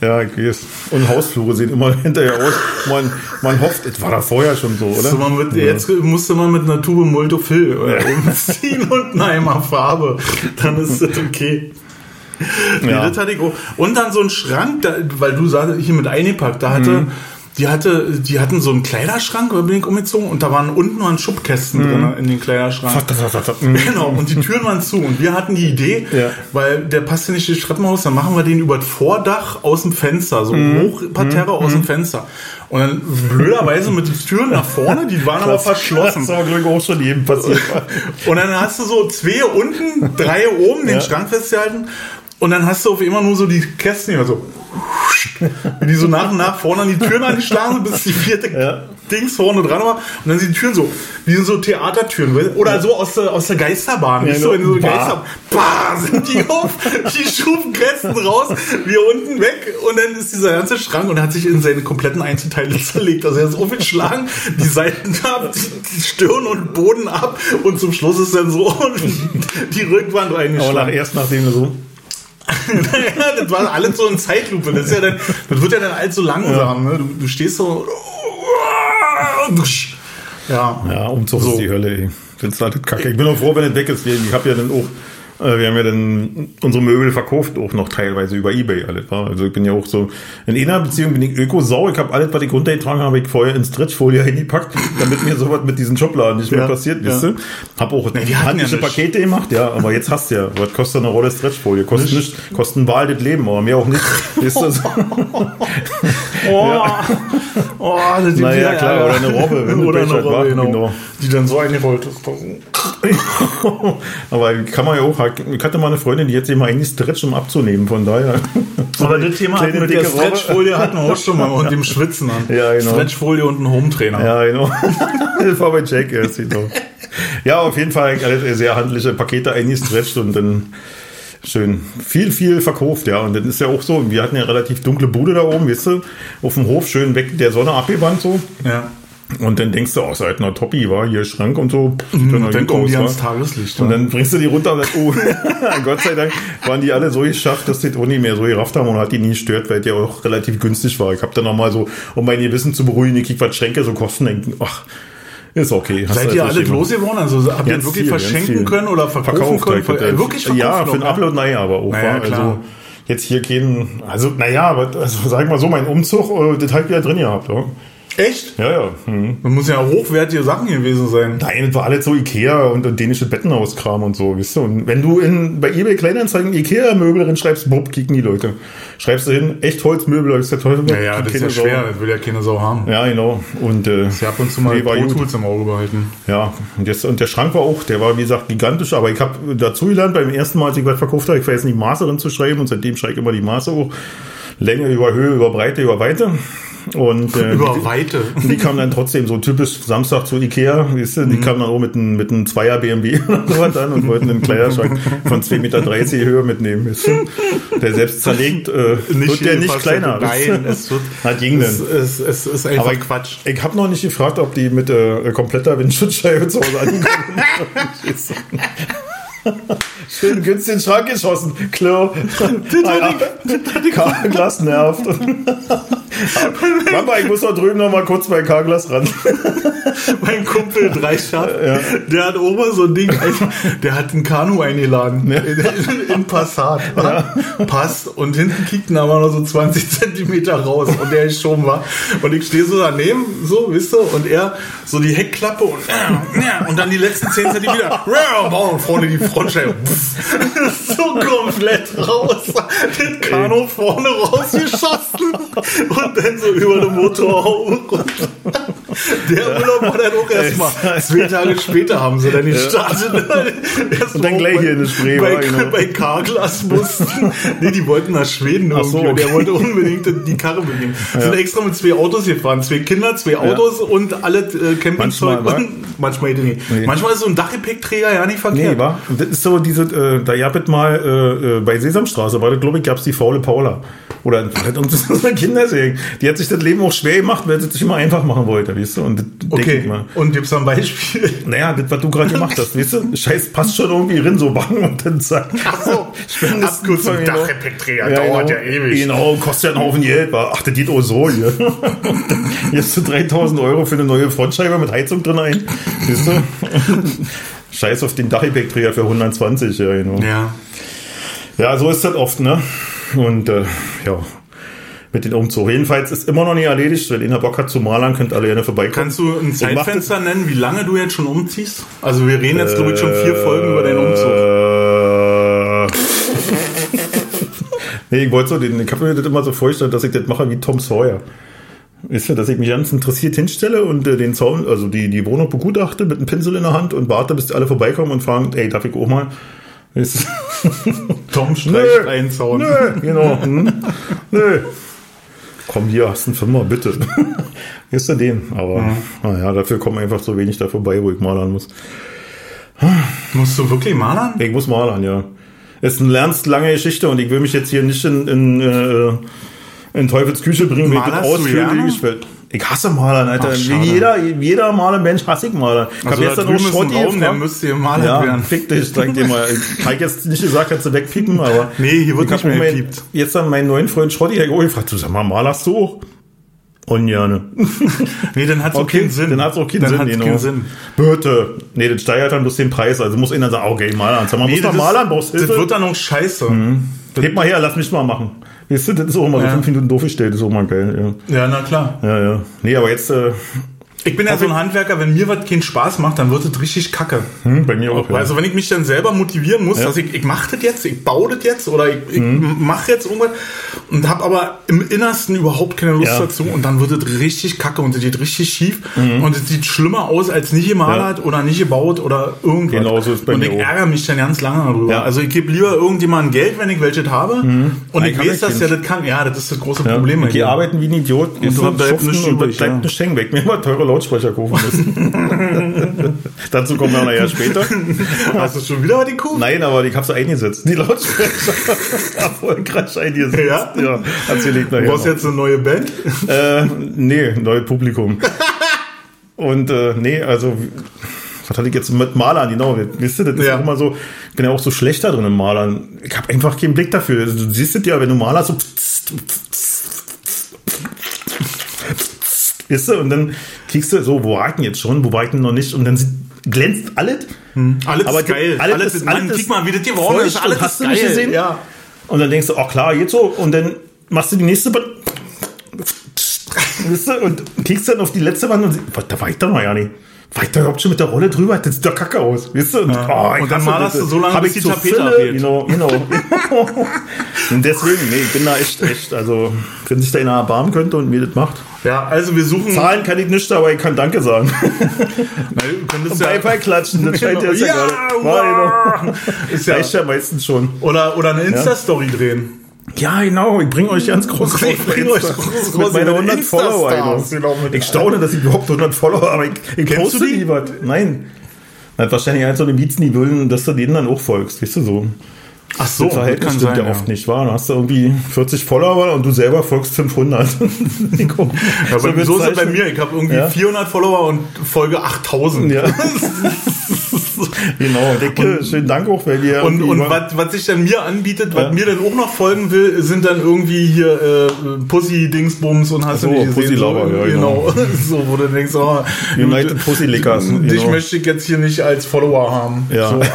ja ich weiß. Und Hausflure sehen immer hinterher aus. Man, man hofft, das war da vorher schon so, oder? So mit, Jetzt musste man mit einer Tube Multofil äh, umziehen und einer Eimer Farbe. Dann ist das okay. Nee, Ja. das hatte ich auch. Und dann so ein Schrank, da, weil du sagst, hier mit eingepackt, da hatte, Mhm. Die hatte, die hatten so einen Kleiderschrank, bin ich umgezogen und da waren unten waren Schubkästen drin in den Kleiderschrank. Mhm. Genau, und die Türen waren zu. Und wir hatten die Idee, Ja. weil der passt ja nicht ins Treppenhaus, dann machen wir den über das Vordach aus dem Fenster, so Mhm. Hochparterre aus dem Fenster. Und dann blöderweise mit den Türen nach vorne, die waren aber verschlossen. Das war, glaube ich, auch schon jedem passiert. Und dann hast du so zwei unten, drei oben, den Ja. Schrank festgehalten. Und dann hast du auf immer nur so die Kästen hier so. Wie die so nach und nach vorne an die Türen angeschlagen sind, bis die vierte Ja. Dings vorne dran war. Und dann sind die Türen so, wie so Theatertüren. Oder so aus der, aus der Geisterbahn. Ja, weißt du, wenn so bah. Geister, bah, sind die auf, die Schubenkästen raus, wir unten weg. Und dann ist dieser ganze Schrank und er hat sich in seine kompletten Einzelteile zerlegt. Also er ist aufgeschlagen, die Seiten ab, die, Stirn und Boden ab. Und zum Schluss ist dann so die Rückwand Aber nach, erst nachdem du so. Naja, das war alles so in Zeitlupe. Das, ja dann, das wird ja dann so langsam. Ne? Du, du stehst so. Ja. Ja, Umzug So. ist die Hölle, ey. Ist halt kacke. Ich bin auch froh, wenn es weg ist. Ich habe ja dann auch, wir haben ja dann unsere Möbel verkauft, auch noch teilweise über Ebay alles. War. Also ich bin ja auch so, in einer Beziehung bin ich Öko-Sau. Ich habe alles, was ich runtergetragen habe, ich vorher in Stretchfolie eingepackt, damit mir sowas mit diesen Schubladen nicht mehr Ja, passiert, ja. wisst ihr? Hab auch ja handliche nichts. Pakete gemacht, ja, aber jetzt hast du ja. Was kostet eine Rolle Stretchfolie? Kostet nicht, kostet ein Wahl das Leben, aber mehr auch nicht. Wisst ihr? Oh, oh, das ist Naja, klar, Ärger. oder eine Robbe, wenn oder eine Robbe, genau. genau. Die dann so eingerollt ist. Aber kann man ja auch, ich hatte mal eine Freundin, die jetzt immer eigentlich Stretch, um abzunehmen, von daher. Aber das Thema Kleine, mit der. Stretchfolie hatten wir auch schon mal und dem Schwitzen an. Ja, genau. Stretchfolie und ein Hometrainer. Ja, genau. das war bei Jack erst, genau. Ja, auf jeden Fall sehr handliche Pakete eingestretcht und dann schön viel, viel verkauft, ja. Und dann ist ja auch so, wir hatten ja relativ dunkle Bude da oben, weißt du, auf dem Hof schön weg der Sonne abgewandt so. Ja. Und dann denkst du, oh, seit einer Toppi war hier Schrank und so. Halt dann gut kommen die ans? Tageslicht. Und dann bringst du die runter und sagst, oh, Gott sei Dank waren die alle so geschafft, dass die das auch nicht mehr so gerafft haben und hat die nie gestört, weil die ja auch relativ günstig war. Ich habe dann nochmal so, um mein Gewissen zu beruhigen, ich krieg was Schränke so kosten, denken, ach, ist okay. Hast Seid ihr halt alle so losgeworden? Also habt ihr wirklich viel, verschenken können oder verkaufen können? Ver- halt. wirklich verkauft Ja, für den noch, Upload, naja, aber auch. Naja, war. klar. Also jetzt hier kein, also naja, aber also sag ich mal so, mein Umzug, äh, das halt wieder drin gehabt. Ja. Echt? Ja, ja. Mhm. Das muss ja hochwertige Sachen gewesen sein. Nein, das war alles so Ikea und, und dänische Bettenhauskram und so, weißt du. Und wenn du in, bei eBay Kleinanzeigen Ikea-Möbel reinschreibst, bupp, kicken die Leute. Schreibst du hin, echt Holzmöbel, ist der Teufel. Naja, das ist ja Sau. schwer, das will ja keine Sau haben. Ja, genau. Und, äh, Ich ab und zu mal Nee, war Pro gut. Tools im Auge behalten. Ja, und, jetzt, und der Schrank war auch, der war wie gesagt gigantisch, aber ich habe dazu gelernt, beim ersten Mal, als ich was verkauft habe, ich weiß nicht, Maße drin zu schreiben und seitdem schreibe ich immer die Maße hoch. Länge über Höhe, über Breite, über Weite. Und äh, Über Weite. die, die kamen dann trotzdem so typisch Samstag zu Ikea, weißt du, die Mhm. kamen dann auch mit einem mit einem Zweier BMW oder sowas an und wollten einen Kleiderschrank von 2,30 Meter Höhe mitnehmen. Weißt du? Der selbst zerlegt, äh, wird der nicht kleiner. Nein, es wird. Hat ging es, denn. es, es ist einfach Aber ich- Quatsch. Ich habe noch nicht gefragt, ob die mit äh, kompletter Windschutzscheibe zu Hause angekommen sind. Schön günstig in den Schrank geschossen. Klar. Karglas nervt. Mama, ich muss da drüben noch mal kurz bei Karglas ran. Mein Kumpel Dreischaft, der hat oben so ein Ding, einfach- der hat ein Kanu eingeladen. In, in, in Passat. Passt. Und hinten kickten aber noch so 20 Zentimeter raus. Und der ist schon war. Und ich stehe so daneben, so, wisst ihr, und er so die Heckklappe und, und dann die letzten 10 Zentimeter. Und vorne die Frontscheibe. so komplett raus. Den Kanu vorne rausgeschossen. Und dann so über den Motorhaube runter. Der Urlaub war dann auch erstmal. Zwei Tage später haben sie dann gestartet. Erst Und dann gleich bei- hier in die Spree, Bei, genau. bei Carglass mussten. Nee, die wollten nach Schweden irgendwie. so, Und der okay. wollte unbedingt die Karre mitnehmen. Sind extra mit zwei Autos gefahren. Zwei Kinder, zwei Autos und alle äh, Campingzeug. Manchmal, manchmal. Nee. Manchmal ist so ein Dachgepäckträger ja nicht verkehrt. Nee, war. Das ist so diese, äh, da gab es mal äh, äh, bei Sesamstraße, war das, glaube ich, gab es die faule Paula. Oder das so eine Kinderserie. Die hat sich das Leben auch schwer gemacht, weil sie es sich immer einfach machen wollte, weißt du? Und das Okay, mal. und gibt's da ein Beispiel? Naja, das, was du gerade gemacht hast, weißt du? Scheiß, passt schon irgendwie rein, so bang und dann zack. Ach so, ist Abkürzung genau. Dachgepäckträger, dauert ja ewig. Genau, kostet ja einen Haufen Geld. war. Ach, das geht auch so hier. Jetzt du 3000 Euro für eine neue Frontscheibe mit Heizung drin ein. Siehst du? Scheiß auf den Dachgepäckträger für 120, ja, genau. Ja. Ja, so ist das oft, ne? Und äh, ja, mit den Umzug. Jedenfalls ist immer noch nicht erledigt. Wenn ihr Bock hat zu malern, könnt alle gerne vorbeikommen. Kannst du ein Zeitfenster nennen, wie lange du jetzt schon umziehst? Also wir reden jetzt, glaube ich, schon vier Folgen über deinen Umzug. Äh, nee, ich wollte so, den, ich habe mir das immer so vorgestellt, dass ich das mache wie Tom Sawyer. Ist ja, dass ich mich ganz interessiert hinstelle und äh, den Zaun, also die, die Wohnung begutachte mit einem Pinsel in der Hand und warte, bis die alle vorbeikommen und fragen, ey, darf ich auch mal? Tom streicht einen Zaun. Nö, genau. Hm? Nö. Komm hier, hast einen Fünfer, bitte. Ist du den. Aber naja, dafür kommen einfach so wenig da vorbei, wo ich malern muss. Musst du wirklich malern? Ich muss malern, ja. Es ist eine lernst lange Geschichte und ich will mich jetzt hier nicht in, in, äh, in Teufels Küche bringen, wenn ich das du ausführlich gespielt. Ich hasse Malern, Alter. Ach, jeder, jeder Malermensch hasse ich Malern. Ich Also hab da drüben ist ein Schrotti Raum, der müsste gemalt Ja, werden. fick dich, sag dir mal. Ich hab jetzt nicht gesagt, kannst du wegpiepen, aber. Nee, hier wird ich nicht mehr mein- gepiept. Jetzt an meinen neuen Freund Schrotti auch gefragt, du sag mal, malerst du auch? Ungerne. Nee, dann hat's auch keinen Sinn. Dann hat's auch keinen dann Sinn, hat's genau. keinen Sinn. Bitte. Nee, das steigert dann bloß den Preis. Also muss einer sagen, okay, malern. Sag mal, Nee, muss man das, malern, ist, brauchst das Hilfe? wird dann auch scheiße. Heb mal her, lass mich mal machen. Weißt du, das ist auch immer so Ja. fünf Minuten doof gestellt, das ist auch mal geil. Ja, na klar. Ja, ja. ja. Nee, aber jetzt, äh, Ich bin ja so ein Handwerker, wenn mir was keinen Spaß macht, dann wird es richtig kacke. hm, bei mir auch. Ja. Also wenn ich mich dann selber motivieren muss, Ja. Mhm. dass ich, ich mache das jetzt, ich baue das jetzt oder ich, ich mache jetzt irgendwas und habe aber im Innersten überhaupt keine Lust Ja. dazu und dann wird es richtig kacke und es geht richtig schief und es sieht schlimmer aus als nicht gemalert oder nicht gebaut oder irgendwas. Genau so ist bei und mir ich auch. ärgere mich dann ganz lange darüber. Also ich gebe lieber irgendjemandem Geld, wenn ich welches habe und Nein, ich weiß, ich dass der das kann. Ja, das ist das große Problem. ich gehe arbeiten wie ein Idiot. Und bleibt und übrig, bleibt ja. nicht hängen. Weg mir mal teure Lautsprecher kaufen müssen. Dazu kommen wir nachher später. Hast du schon wieder die Kuh? Nein, aber ich habe sie eingesetzt. Die Lautsprecher erfolgreich eingesetzt. Ja? ja erzähl ich Du nachher. brauchst noch. jetzt eine neue Band? Äh, nee, neues Publikum. Und äh, nee, also was hatte ich jetzt mit Malern, genau, wisst ihr, das ist Ja. auch immer so, ich bin ja auch so schlechter drin im Malern. Ich habe einfach keinen Blick dafür. Also, du siehst es ja, wenn du malerst, so wisst du, und dann kriegst du so, wo war ich denn jetzt schon, wo war ich denn noch nicht, und dann sieht, glänzt alles. Alles Aber ist geil. alles Alles, ist- alles guck ist mal, wie das geworden ist. Alles und hast ist du nicht gesehen? Ja. Und dann denkst du, ach klar, jetzt so, und dann machst du die nächste. Be- Weißt du, und kriegst dann auf die letzte Wand und was, da weiter noch ja nicht. Weiter überhaupt schon mit der Rolle drüber, das sieht doch kacke aus. Weißt du? Und, Ja. ich Und dann malerst das. du so lange, bis ich die Tapete Fülle, abgeht. Genau, genau. und deswegen, nee, ich bin da echt, echt, also, wenn sich da einer erbarmen könnte und mir das macht. Ja, also wir suchen. Zahlen kann ich nicht, aber ich kann Danke sagen. Na, du könntest ja, Beifall klatschen, das scheint jetzt ja, Ja, gerade. wow. War, genau. ist ja, ja meistens schon. oder, oder eine Insta-Story drehen. Ja, genau, ich bringe euch ganz groß Ich bring euch groß meiner ihr 100 Follower. Genau, Ich staune, dass ich überhaupt 100 Follower habe. Ich, ich Kennst poste du die? was. Nein. Hat wahrscheinlich halt so eine Miezen, die wollen, dass du denen dann auch folgst. Weißt du so? Ach so, Das Verhältnis stimmt ja oft nicht, wahr? Dann hast du irgendwie 40 Follower und du selber folgst 500. Komm, Ja, so aber wird's so ist es bei mir. Ich habe irgendwie Ja. 400 Follower und Folge 8000. Ja. genau, Decke, schönen Dank auch, weil ihr Und, und was, was sich dann mir anbietet, was mir dann auch noch folgen will, sind dann irgendwie hier äh, Pussy-Dingsbums und hast so, du nicht gesehen. Pussy-Lover, so, ja, genau. so, wo du denkst, oh, United Pussy Lickers, Dich genau. möchte ich jetzt hier nicht als Follower haben. Ja. So.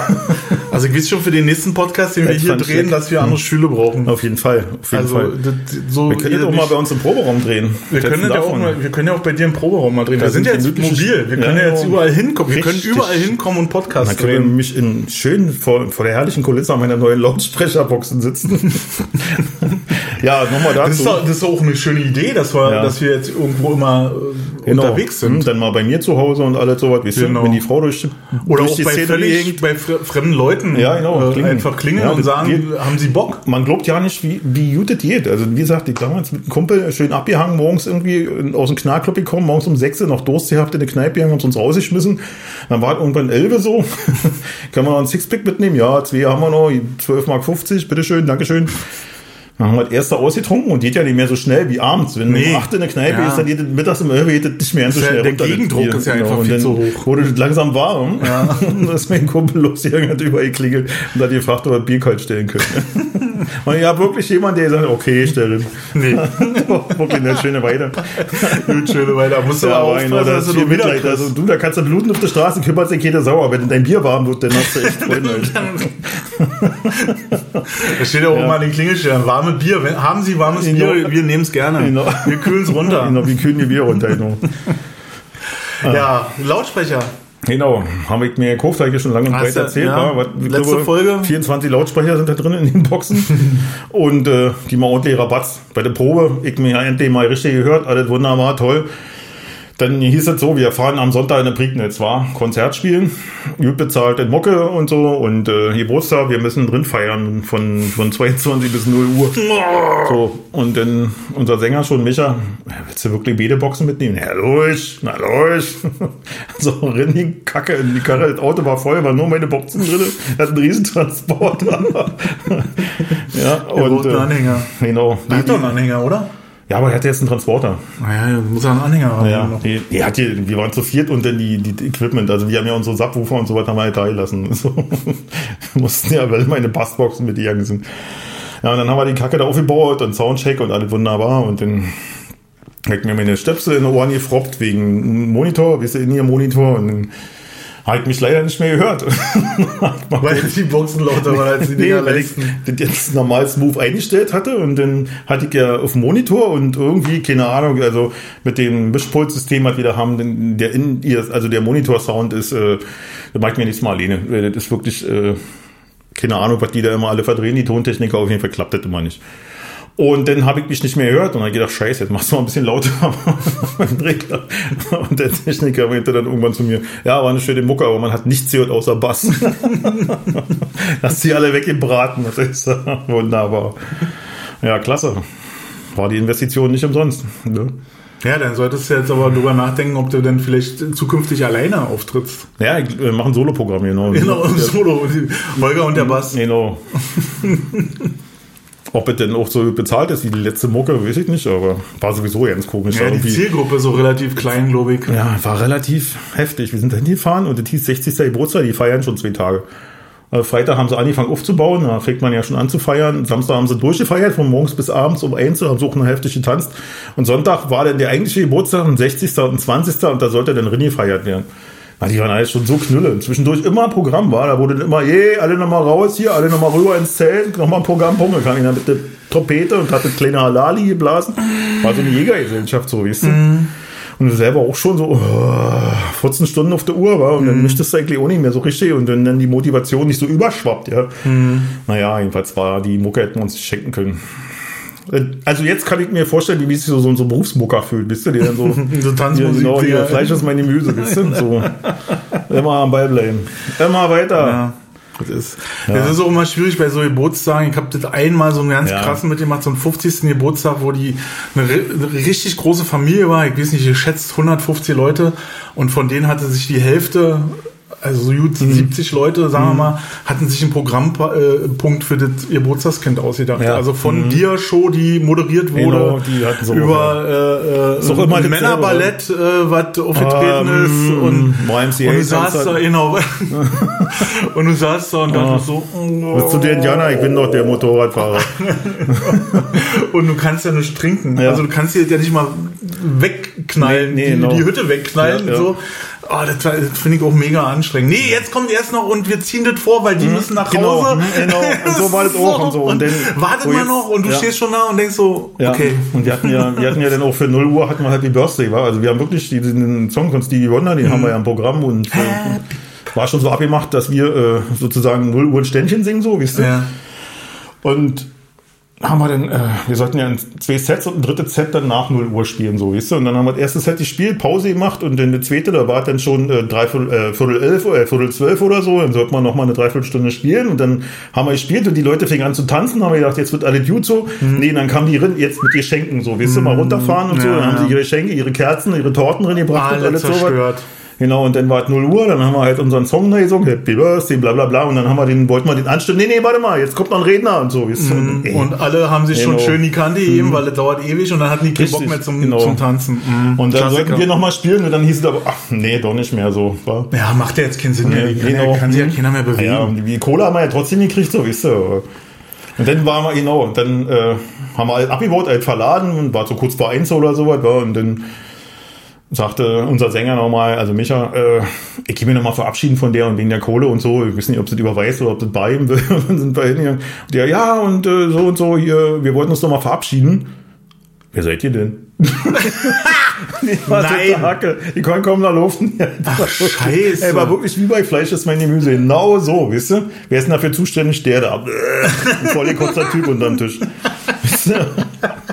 Also ich weiß schon für den nächsten Podcast, den wir Jetzt hier drehen, weg. dass wir andere Stühle brauchen. Auf jeden Fall, auf jeden Also Fall. das, so Wir können das auch mal bei uns im Proberaum drehen. wir können, ja auch mal, wir können ja auch bei dir im Proberaum mal drehen. Da Wir sind ja sind jetzt gemütliche- mobil. Wir Ja, können ja jetzt ja. überall hinkommen. Wir können überall hinkommen und Podcast Dann können wir nämlich in schön vor, vor der herrlichen Kulisse an meiner neuen Lautsprecherboxen sitzen. ja, nochmal dazu. Das ist, doch, das ist auch eine schöne Idee, dass wir, Ja. dass wir jetzt irgendwo immer äh, Genau. unterwegs Hm, sind. Dann mal bei mir zu Hause und alles sowas, weißt Genau. du, wenn die Frau durch, Oder durch auch die bei, Szene völlig, bei fre- fremden Leuten Ja, genau, äh, klingeln. einfach klingeln Ja, und sagen, geht. haben sie Bock? Man glaubt ja nicht, wie, wie gut das geht. Also, wie gesagt, ich damals mit einem Kumpel schön abgehangen, morgens irgendwie aus dem Knallclub gekommen, morgens um 6 Uhr noch Durst gehabt in der Kneipe gegangen, haben uns rausgeschmissen. Dann war irgendwann 11 so. Können wir noch ein Sixpack mitnehmen? Ja, zwei haben wir noch, 12,50 Mark, bitteschön, Dankeschön. Dann haben wir das erste ausgetrunken und geht ja nicht mehr so schnell wie abends. Wenn Nee. du um 8 in der Kneipe Ja. ist, dann geht es mittags um 11 geht das nicht mehr ganz so schnell der runter, das Gegendruck ist ja einfach und viel dann zu hoch. Wurde das langsam warm. Ja. da ist mein Kumpel losgegangen, hat überall geklingelt und hat gefragt, ob er Bier kalt stellen könnte. und ja, wirklich jemand, der sagt, okay, stellen. Nee. wirklich eine schöne Weide. Gut, schöne weiter. Musst du Ja, aber genau, aufpassen, da dass du Mitleid. kriegst. Also, du, da kannst du bluten auf der Straße, kümmert sich jeder sauer. Wenn dein Bier warm wird, dann hast du echt Freunde. Da steht ja auch Ja. immer an den Klingelstern. Warme Bier. Wenn, haben Sie warmes Genau. Bier? Wir nehmen es gerne. Genau. Wir kühlen es runter. Genau, wie kühlen die Bier runter. Genau. Ja, Lautsprecher. Genau, habe ich mir gekauft, habe ich ja schon lange und breit erzählt. ja. war, Letzte Folge. 24 Lautsprecher sind da drin in den Boxen. und äh, die mal ordentlich Rabatz. Bei der Probe, ich mir ja endlich mal richtig gehört, alles wunderbar, toll. Dann hieß es so, wir fahren am Sonntag in der Prignitz, war Konzert spielen, gut bezahlt in Mucke und so und äh, Geburtstag, wir müssen drin feiern von, von 22 bis 0 Uhr. So, und dann unser Sänger schon, Micha, "Ja, willst du wirklich beide Boxen mitnehmen? Na los, na los. so, renn die Kacke in die Karre, das Auto war voll, war nur meine Boxen drin, hat einen Riesentransporter. ja, Und, äh, Anhänger. Genau. Hat doch einen Anhänger, oder? Ja, aber er hat jetzt einen Transporter. Naja, muss er einen Anhänger haben. Ja, noch. die, die hat die, wir waren zu viert und dann die, die, Equipment, also wir haben ja unsere Subwoofer und so weiter mal da gelassen. So. Mussten ja, weil meine Bassboxen mitgegangen sind. Ja, und dann haben wir die Kacke da aufgebaut und Soundcheck und alles wunderbar und dann ich mir meine Stöpsel in den Ohren gefroppt wegen Monitor, weißt du, in ihr Monitor und dann ich mich leider nicht mehr gehört. Weil die Boxen lauter waren als die Nee, Dinger weil ich das jetzt normal smooth eingestellt hatte und dann hatte ich ja auf dem Monitor und irgendwie, keine Ahnung, also mit dem Mischpultsystem, was wir da haben, der in ihr, also der Monitor-Sound ist, äh, da mache ich mir nichts mal alleine. Das ist wirklich, äh, keine Ahnung, was die da immer alle verdrehen, die Tontechniker, auf jeden Fall klappt das immer nicht. Und dann habe ich mich nicht mehr gehört und dann gedacht, scheiße, jetzt machst du mal ein bisschen lauter. Und der Techniker meinte dann irgendwann zu mir, ja, war eine schöne Mucke, aber man hat nichts gehört außer Bass. Hast sie alle weggebraten, das ist wunderbar. Ja, klasse. War die Investition nicht umsonst. Ne? Ja, dann solltest du jetzt aber drüber nachdenken, ob du dann vielleicht zukünftig alleine auftrittst. Ja, ich äh, mache ein Soloprogramm, genau. Genau, Ja, Solo. Holger und der Bass. Genau. Ob es denn auch so bezahlt ist wie die letzte Mucke, weiß ich nicht, aber war sowieso ganz komisch. Ja, die. Zielgruppe so relativ klein, glaube ich. Ja, war relativ heftig. Wir sind da hingefahren und das hieß 60. Geburtstag, die feiern schon zwei Tage. Äh, Freitag haben sie angefangen aufzubauen, da fängt man ja schon an zu feiern. Samstag haben sie durchgefeiert, von morgens bis abends um eins, haben sie auch noch heftig getanzt. Und Sonntag war dann der eigentliche Geburtstag, ein 60. und ein 20. und da sollte dann Rin gefeiert werden. Na, die waren alles schon so knülle. Zwischendurch immer ein Programm war, da wurde dann immer, je, alle nochmal raus hier, alle nochmal rüber ins Zelt, nochmal ein Programm, Punkt. Dann kam ich dann mit der Trompete und hatte kleine Halali geblasen. War so eine Jägergesellschaft, so, weißt du. Mhm. Und selber auch schon so, oh, 14 Stunden auf der Uhr war und Mhm. dann möchtest du eigentlich auch nicht mehr so richtig und wenn dann die Motivation nicht so überschwappt, ja. Mhm. Naja, jedenfalls war die Mucke hätten wir uns nicht schenken können. Äh, Also jetzt kann ich mir vorstellen, wie sich so, so, so ein Berufsmucker fühlt, ihr, der dann so, So Tanzmusik, genau, hier, ja. Fleisch ist mein Gemüse, ihr, so. Immer am Ball bleiben. Immer weiter. Ja. Das ist, das ist auch immer schwierig bei so Geburtstagen. Ich habe das einmal so einen ganz Ja. krassen mitgemacht, so einen 50. Geburtstag, wo die eine, eine richtig große Familie war. Ich weiß nicht, geschätzt 150 Leute und von denen hatte sich die Hälfte, also so gut Mhm. 70 Leute, sagen wir mal, hatten sich einen Programmpunkt für das Geburtstagskind ausgedacht. Ja. Also von dir Show, die moderiert wurde, Genau, die hatten so- über äh, äh, ein. Männerballett, äh, was aufgetreten Ähm, ist und, YMCA und du saßt Tanzer. da, genau. und du saßt da und dachtest so, oh, Bist du der Indianer? Ich bin doch der Motorradfahrer. und du kannst ja nicht trinken. Ja. Also du kannst dir ja nicht mal wegknallen, Nee, nee, die, genau. die Hütte wegknallen. Ja. So. Oh, das, das finde ich auch mega anstrengend. Nee, jetzt kommt erst noch und wir ziehen das vor, weil die müssen nach genau, Hause. mhm, genau. Und so war das auch und so. Und dann- wartet mal noch und du ja. stehst schon da und denkst so, Ja. okay. Und wir hatten ja, wir hatten ja dann auch für 0 Uhr hatten wir halt die Birthday, war. Also wir haben wirklich diesen Song von Stevie Wonder, den haben wir ja im Programm und äh, war schon so abgemacht, dass wir äh, sozusagen 0 Uhr ein Ständchen singen, so, wisst ihr? Ja. Und haben wir dann, äh, wir sollten ja ein, zwei Sets und ein drittes Set dann nach 0 Uhr spielen, so, weißt du? Und dann haben wir das erste Set gespielt, Pause gemacht und dann das zweite, da war dann schon äh, dreiviertel, äh, Viertel elf, äh, Viertel zwölf oder so, dann sollte man noch mal eine Dreiviertelstunde spielen und dann haben wir gespielt und die Leute fingen an zu tanzen, haben wir gedacht, jetzt wird alles gut so. Nee, dann kamen die rein, jetzt mit Geschenken so, weißt du, mal runterfahren und so, Ja, dann haben sie ihre Geschenke, ihre Kerzen, ihre Torten drin gebracht und Alle alles sowas. zerstört. Genau, und dann war es 0 Uhr, dann haben wir halt unseren Song da gesungen, Happy Birthday, bla bla bla, und dann haben wir den, wollten wir den anstimmen, nee, nee, warte mal, jetzt kommt noch ein Redner und so, du? Und, ey, Und alle haben sich schon Genau. schön die Kante gegeben, weil das dauert ewig und dann hatten die keinen Bock mehr zum, genau. zum Tanzen. Mhm. Und dann Klassiker. sollten wir nochmal spielen und dann hieß es aber, ach nee, doch nicht mehr so. War. Ja, macht ja jetzt keinen Sinn mehr. Genau. ja, kann sich ja keiner mehr bewegen. Ja, und die Cola haben wir ja trotzdem gekriegt, so, weißt du. Und dann waren wir, genau, und dann äh, haben wir halt abgebaut, halt verladen und war so kurz vor eins oder so was, war, und dann sagte unser Sänger nochmal, also Micha, äh, ich gehe mir nochmal verabschieden von der und wegen der Kohle und so, ich weiß nicht, ob sie das überweist oder ob das bei ihm will, und dann sind wir hingegangen. Und der, ja, und äh, so und so, hier, wir wollten uns doch mal verabschieden. Wer seid ihr denn? Die war Nein. Hacke. Die konnten kaum noch luften. Ach, scheiße. Er war wirklich wie bei Fleisch ist mein Gemüse. Genau so, wisst ihr? Wer ist denn dafür zuständig? Der da. Voll kurzer Typ unterm Tisch. Wisst ihr?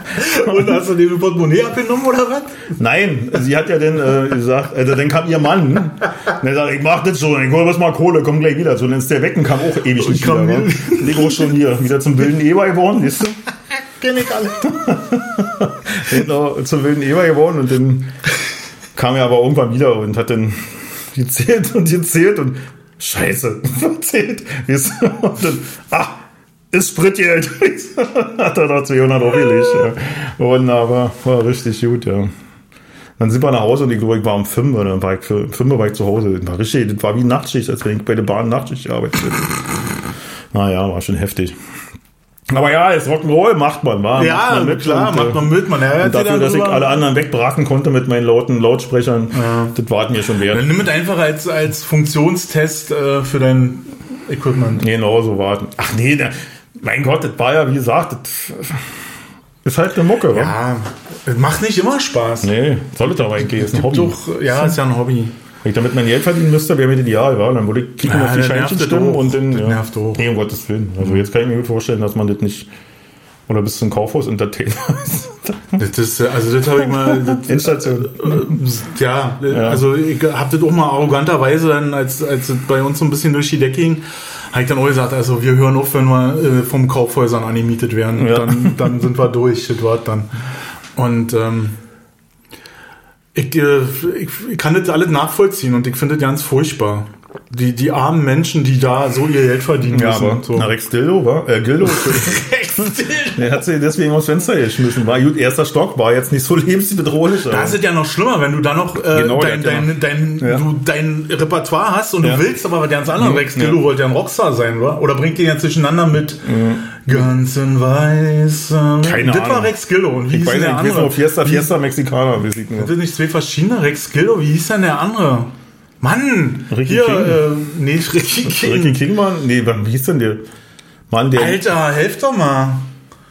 Und hast du den Portemonnaie abgenommen oder was? Nein, sie hat ja dann äh, gesagt, also dann kam ihr Mann. Und er sagt, ich mach das schon, ich hol was mal Kohle, komm gleich wieder. So, dann ist der weg und kam auch ewig nicht wieder. wa? wieder. Leg auch schon hier wieder zum wilden Eber geworden, wisst ihr? Kenn ich alle. genau, zum wilden Eber geworden und dann kam er aber irgendwann wieder und hat dann gezählt und gezählt und Scheiße, verzählt. Weißt du? Und dann, ah, ist Spritgeld. hat er da 200 aufgelegt. Ja. Wunderbar, war richtig gut, ja. Dann sind wir nach Hause und ich glaube, ich war um 5 oder war ich für 5 Uhr war ich zu Hause. Das war richtig, das war wie Nachtschicht, als wenn ich bei der Bahn Nachtschicht gearbeitet hätte. Naja, war schon heftig. Aber ja, jetzt Rock'n'Roll macht man, war. Ja, macht man mit klar, und, macht äh, man mit. Man ärgert und sich dafür, dann dass ich alle anderen wegbraten konnte mit meinen lauten Lautsprechern, das war es mir schon wert. Dann nimm es einfach als, als Funktionstest äh, für dein Equipment. Genau so warten. Ach nee, der, mein Gott, das war ja, wie gesagt, das ist halt eine Mucke, wa? Ja, es macht nicht immer Spaß. Nee, soll es aber eigentlich, ist ein Hobby. Doch, ja, ist ja ein Hobby. Wenn ich damit mein Geld verdienen müsste, wäre mir das ideal, wa? Dann würde ich kicken Ja, auf die das Scheinchen stimmen und dann, Das ja. nervt auch. Nee, um Gottes Willen. Also jetzt kann ich mir gut vorstellen, dass man das nicht, oder bis zum Kaufhaus Entertainer ist. Das ist, äh, also das habe ich mal, das, Endstation. ja, also ich habe das auch mal arroganterweise dann, als, als bei uns so ein bisschen durch die Decke ging, habe ich dann auch gesagt, also wir hören auf, wenn wir äh, vom Kaufhäusern angemietet werden. Ja. Dann, dann sind wir durch, das war dann. Und ähm, ich, äh, ich, ich kann das alles nachvollziehen und ich finde das ganz furchtbar. Die, die armen Menschen, die da so ihr Geld verdienen Ja, müssen. aber so. na, Rex Dildo, wa? Äh, Gildo. Der hat sie deswegen aus dem Fenster geschmissen. War gut, erster Stock, war jetzt nicht so lebensbedrohlich. Da aber- ist es ja noch schlimmer, wenn du da noch äh, Genau, dein, ja dein, dein, Ja. du, dein Repertoire hast und Ja. du willst aber was ganz anderes. Rex Ja. Gildo wollte ja ein Rockstar sein, oder? Oder bringt den jetzt durcheinander mit ganz in weiß. Mhm. Keine das war Ahnung. Rex Gildo. Und wie Ich hieß weiß nicht, der ich weiß andere? nur Fiesta, Fiesta Mexicana. ich nur. Sind das nicht zwei verschiedene Rex Gildo? Wie hieß denn der andere? Mann! Ricky hier, King. Äh, nee, Ricky King. Ricky King, Mann? Nee, wie hieß denn der? Mann, der, Alter, helft doch mal.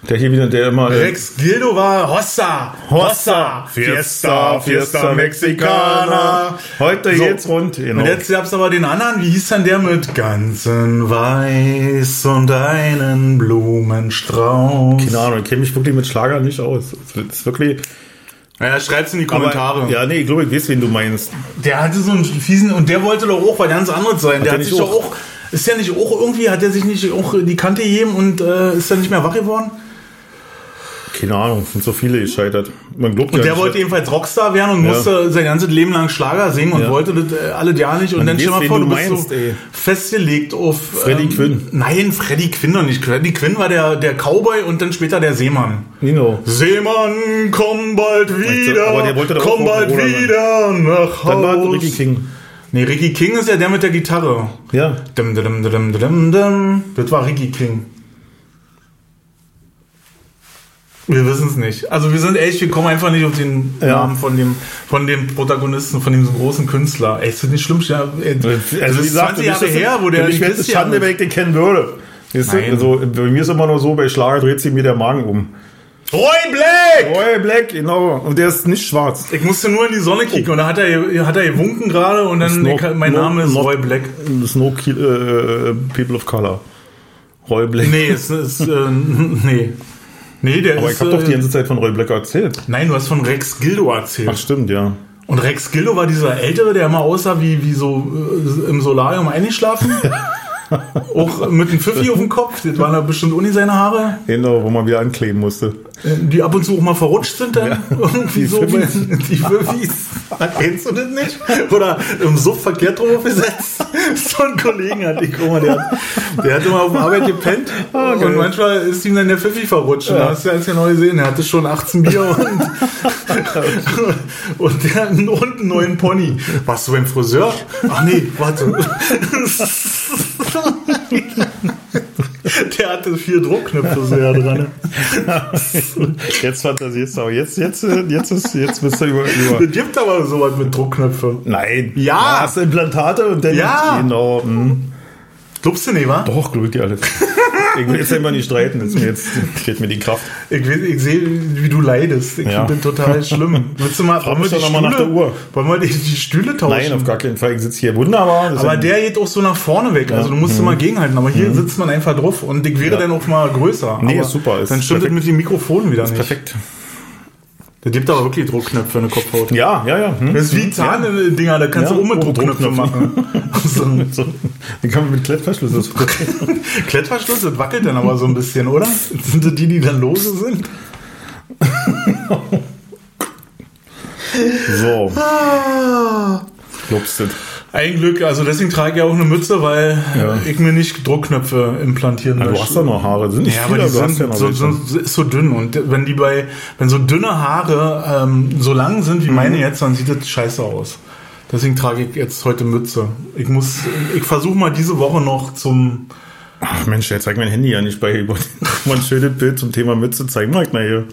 der hier wieder, der immer. äh, Rex Gildo war Hossa. Hossa, Fiesta, Fiesta Mexicana. Heute So. geht's rund. Genau. Und jetzt gab's aber den anderen, wie hieß denn der mit ganzen Weiß und einen Blumenstrauß? Keine Ahnung, ich kenne mich wirklich mit Schlager nicht aus. Das ist wirklich. Ja, schreibt's in die Kommentare. Aber, ja, nee, ich glaube, ich weiß, wen du meinst. Der hatte so einen fiesen, und der wollte doch auch was ganz anderes sein. der der hat sich doch auch? ist der nicht auch irgendwie, hat der sich nicht auch die Kante gegeben und äh, ist dann nicht mehr wach geworden? Keine Ahnung, sind so viele gescheitert. Man glaubt Und ja der nicht, wollte jedenfalls Rockstar werden und Ja. musste sein ganzes Leben lang Schlager singen und Ja. wollte das äh, alle Jahr nicht. Und Man dann stell mal vor, du du bist meinst, so ey. festgelegt auf... Freddie Quinn. Nein, Freddie Quinn doch nicht. Freddie Quinn war der, der Cowboy und dann später der Seemann. Nino. Seemann, komm bald wieder, aber der wollte komm bald Rock'n'Roller sein. wieder nach Dann war. Ricky King. Nee, Ricky King ist ja der mit der Gitarre. Ja. Dim, dim, dim, dim, dim, dim. Das war Ricky King. Wir wissen es nicht. Also wir sind echt, wir kommen einfach nicht auf den Ja. Namen von dem, von dem Protagonisten, von dem großen Künstler. Ey, ist das nicht schlimm? Ja, ey, das Also, wie ist gesagt, 20 Jahre her, wo der Ich wäre es Schande, wenn ich den kennen würde. Also, bei mir ist immer nur so, bei Schlager dreht sich mir der Magen um. Roy Black! Roy Black, genau. Und der ist nicht schwarz. Ich musste nur in die Sonne kicken und da hat er, hat er gewunken gerade und dann, Snow- ich, mein Snow- Name ist Snow- Roy Black. Snow Ki- äh, People of Color. Roy Black. Nee, es ist, äh, nee. Nee, der Aber ist, ich habe doch äh, die ganze Zeit von Roy Black erzählt. Nein, du hast von Rex Gildo erzählt. Ach, stimmt, ja. Und Rex Gildo war dieser Ältere, der immer aussah wie, wie so äh, im Solarium eingeschlafen. Auch mit einem Pfiffi auf dem Kopf. Das waren da bestimmt Uni seine Haare, Genau, wo man wieder ankleben musste. Die ab und zu auch mal verrutscht sind dann. Irgendwie die so. Pfiffis. Die Pfiffis. Kennst du das nicht? Oder im Suff verkehrt drauf gesetzt. So ein Kollegen hatte ich, guck mal, der, hat- der hat immer auf der Arbeit gepennt. Ah, geil. und manchmal ist ihm dann der Pfiffi verrutscht. Und da hast du ganz genau gesehen, er hatte schon 18 Bier und, und der und einen neuen Pony. Warst du beim Friseur? Ach nee, warte. Der hatte vier Druckknöpfe ja dran. Jetzt fantasierst du aber. Jetzt, jetzt, jetzt, ist, jetzt bist du über. über. Es gibt aber sowas mit Druckknöpfe. Nein. Ja. Hast du Implantate und dann. Ja. Genau. Hm. Glaubst du nicht, wa? Doch, glaube ich dir alles. Ich will jetzt immer nicht streiten. Jetzt, mir jetzt fehlt mir die Kraft. Ich, ich sehe, wie du leidest. Ich Ja. finde das total schlimm. Willst du mal, Frag mich doch noch mal nach der Uhr. Wollen wir die, die Stühle tauschen? Nein, auf gar keinen Fall. Ich sitze hier wunderbar. Das Aber ist der geht auch so nach vorne weg. Also du musst immer gegenhalten. Aber hier sitzt man einfach drauf und ich wäre Mhm. Ja. dann auch mal größer. Nee, aber ist super, ist dann stimmt perfekt. es mit dem Mikrofon wieder nicht. perfekt. Da gibt aber wirklich Druckknöpfe für eine Kopfhaut. Ja, ja, ja. Hm. Das ist wie Zahndinger, da kannst Ja, du auch mit Druckknöpfe machen. so ein So, den kann man mit Klettverschluss. Das Klettverschluss, das wackelt dann aber so ein bisschen, oder? Sind das die, die dann lose sind? so. Glaubst du? Ein Glück, also deswegen trage ich ja auch eine Mütze, weil Ja. ich mir nicht Druckknöpfe implantieren Du möchte. hast doch noch Haare. Sind nicht Ja, viele, aber die du sind ja noch so, so, ist so dünn und wenn die bei, wenn so dünne Haare ähm, so lang sind wie Mhm. meine jetzt, dann sieht das scheiße aus. Deswegen trage ich jetzt heute Mütze. Ich muss, ich versuche mal diese Woche noch zum, Ach Mensch, jetzt zeig mein Handy ja nicht bei. Wollte mal ein schönes Bild zum Thema Mütze zeigen. Ich mal hier.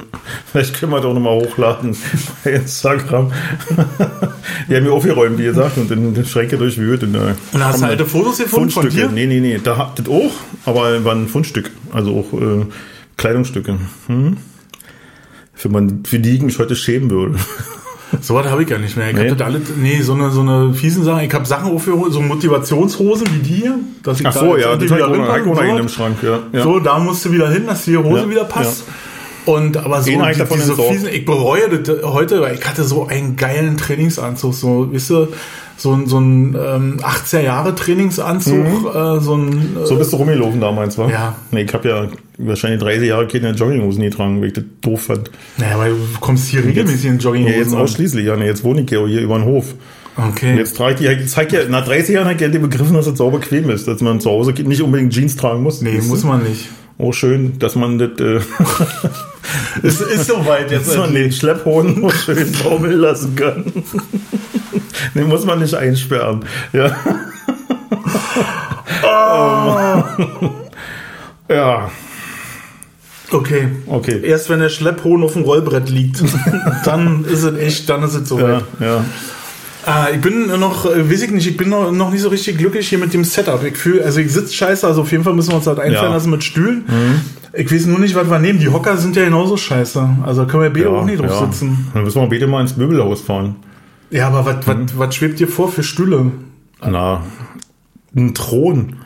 Vielleicht können wir doch nochmal hochladen bei Instagram. Die haben mir aufgeräumt, wie gesagt, und in den Schränke durchwühlt. Und, äh, und hast du alte Fotos gefunden von Fundstücke. dir? Nee, nee, nee. Da habt ihr auch, aber war ein Fundstück. Also auch äh, Kleidungsstücke. Hm? Für, man, für die ich mich heute schämen würde. So was habe ich ja nicht mehr. Ich Nee. hab das alles, nee, so eine, so eine fiesen Sachen. Ich habe Sachen aufgeholt, so Motivationshosen wie die hier. Dass ich Ach da so, jetzt ja, das wieder einen im Schrank. Ja, ja. So, da musst du wieder hin, dass die Hose Ja, wieder passt. Und aber so die, diese fiesen, ich bereue das heute, weil ich hatte so einen geilen Trainingsanzug, so, weißt du, so ein, so ein ähm, 80er Jahre Trainingsanzug, äh, so ein äh, So bist du rumgelaufen damals, wa? Ja. Nee, ich habe ja wahrscheinlich 30 Jahre keine Jogginghosen getragen, weil ich das doof fand. naja, weil du kommst hier regelmäßig in Ja, Jogginghosen. jetzt an. ausschließlich, ja. Jetzt wohne ich ja hier über den Hof. Okay. Und jetzt trage ich die, ich zeig ja, nach 30 Jahren ich ja begriffen, dass das sauber bequem ist, dass man zu Hause nicht unbedingt Jeans tragen muss. nee, muss man nicht. Oh, schön, dass man das, äh, Es ist soweit jetzt. dass man den Schlepphoden schön baumeln lassen kann. den muss man nicht einsperren. Ja. ja, Okay. okay. Erst wenn der Schlepphohn auf dem Rollbrett liegt, dann ist es echt, dann ist es Ja, soweit. ja. Ah, ich bin noch, äh, weiß ich nicht, ich bin noch, noch nicht so richtig glücklich hier mit dem Setup. Ich fühle, also ich sitze scheiße, also auf jeden Fall müssen wir uns halt einfallen Ja. Mhm. lassen mit Stühlen. Ich weiß nur nicht, was wir nehmen. Die Hocker sind ja genauso scheiße. Also können wir beide auch nicht drauf sitzen. Dann müssen wir beide mal ins Möbelhaus fahren. Ja, aber was, Mhm. was, was schwebt dir vor für Stühle? Na, ein Thron.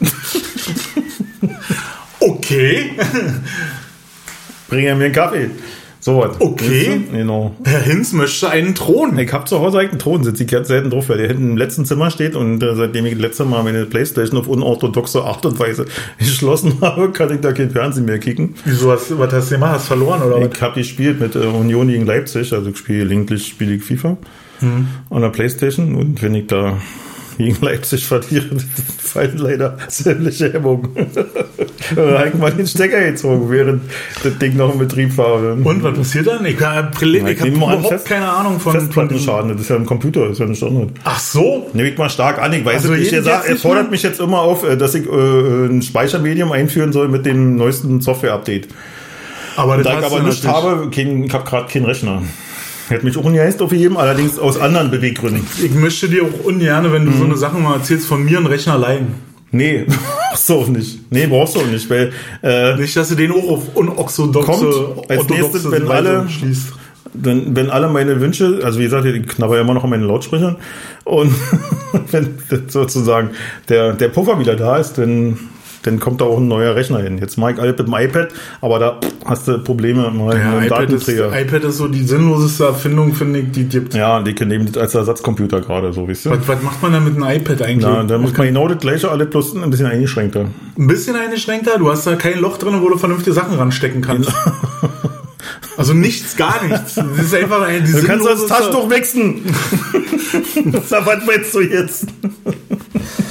Okay. Bring mir einen Kaffee. So was. Okay. Genau. Herr Hinz möchte einen Thron. Ich habe zu Hause eigentlich einen Thron, sitze ich ganz selten drauf, weil der hinten im letzten Zimmer steht und äh, seitdem ich das letzte Mal meine Playstation auf unorthodoxe Art und Weise geschlossen habe, kann ich da kein Fernsehen mehr kicken. Wieso hast, was hast du gemacht? Hast verloren oder was? Ich habe gespielt mit äh, Union gegen Leipzig, also ich spiele gelegentlich spiele ich FIFA an der Playstation und wenn ich da gegen Leipzig verliere, fallen leider sämtliche Hemmungen. da habe ich mal den Stecker gezogen, während das Ding noch im Betrieb war. Und was passiert dann? Ich habe ich ich hab nehme mal an, überhaupt Fest- keine Ahnung von, Festplattenschaden, das ist ja ein Computer, das ist ja nicht anderes. Ach so? Nehme ich mal stark an. Ich weiß Also es nicht. Er, jeden sagt, jetzt er fordert mich jetzt immer auf, äh, dass ich äh, ein Speichermedium einführen soll mit dem neuesten Software-Update. Aber das Da ich aber nicht habe, kein, ich habe gerade keinen Rechner. Hätte mich auch ungeheißt aufgegeben, allerdings aus anderen Beweggründen. Ich möchte dir auch ungern, wenn du so eine Sache mal erzählst, von mir einen Rechner leihen. Nee, brauchst du auch nicht. Nee, brauchst du auch nicht, weil äh, Nicht, dass du den auch auf unorthodoxe Kommt als nächstes, wenn alle- schließt. dann, wenn alle meine Wünsche, also wie gesagt, ich knabber ja immer noch an meinen Lautsprechern und wenn sozusagen der, der Puffer wieder da ist, dann, dann kommt da auch ein neuer Rechner hin. Jetzt ich alles mit dem iPad, aber da hast du Probleme mal Ja, mit dem iPad, ist, Datenträger. iPad ist so die sinnloseste Erfindung, finde ich, die gibt. ja, die nehmen das als Ersatzcomputer gerade, so weißt du. Was, was macht man denn mit einem iPad eigentlich? Na, da muss man genau das gleiche, alle plus ein bisschen eingeschränkter. Ein bisschen eingeschränkter, du hast da kein Loch drin, wo du vernünftige Sachen ranstecken kannst. Also nichts, gar nichts. Das ist einfach ein Du kannst das Taschentuch wechseln. Was meinst du jetzt?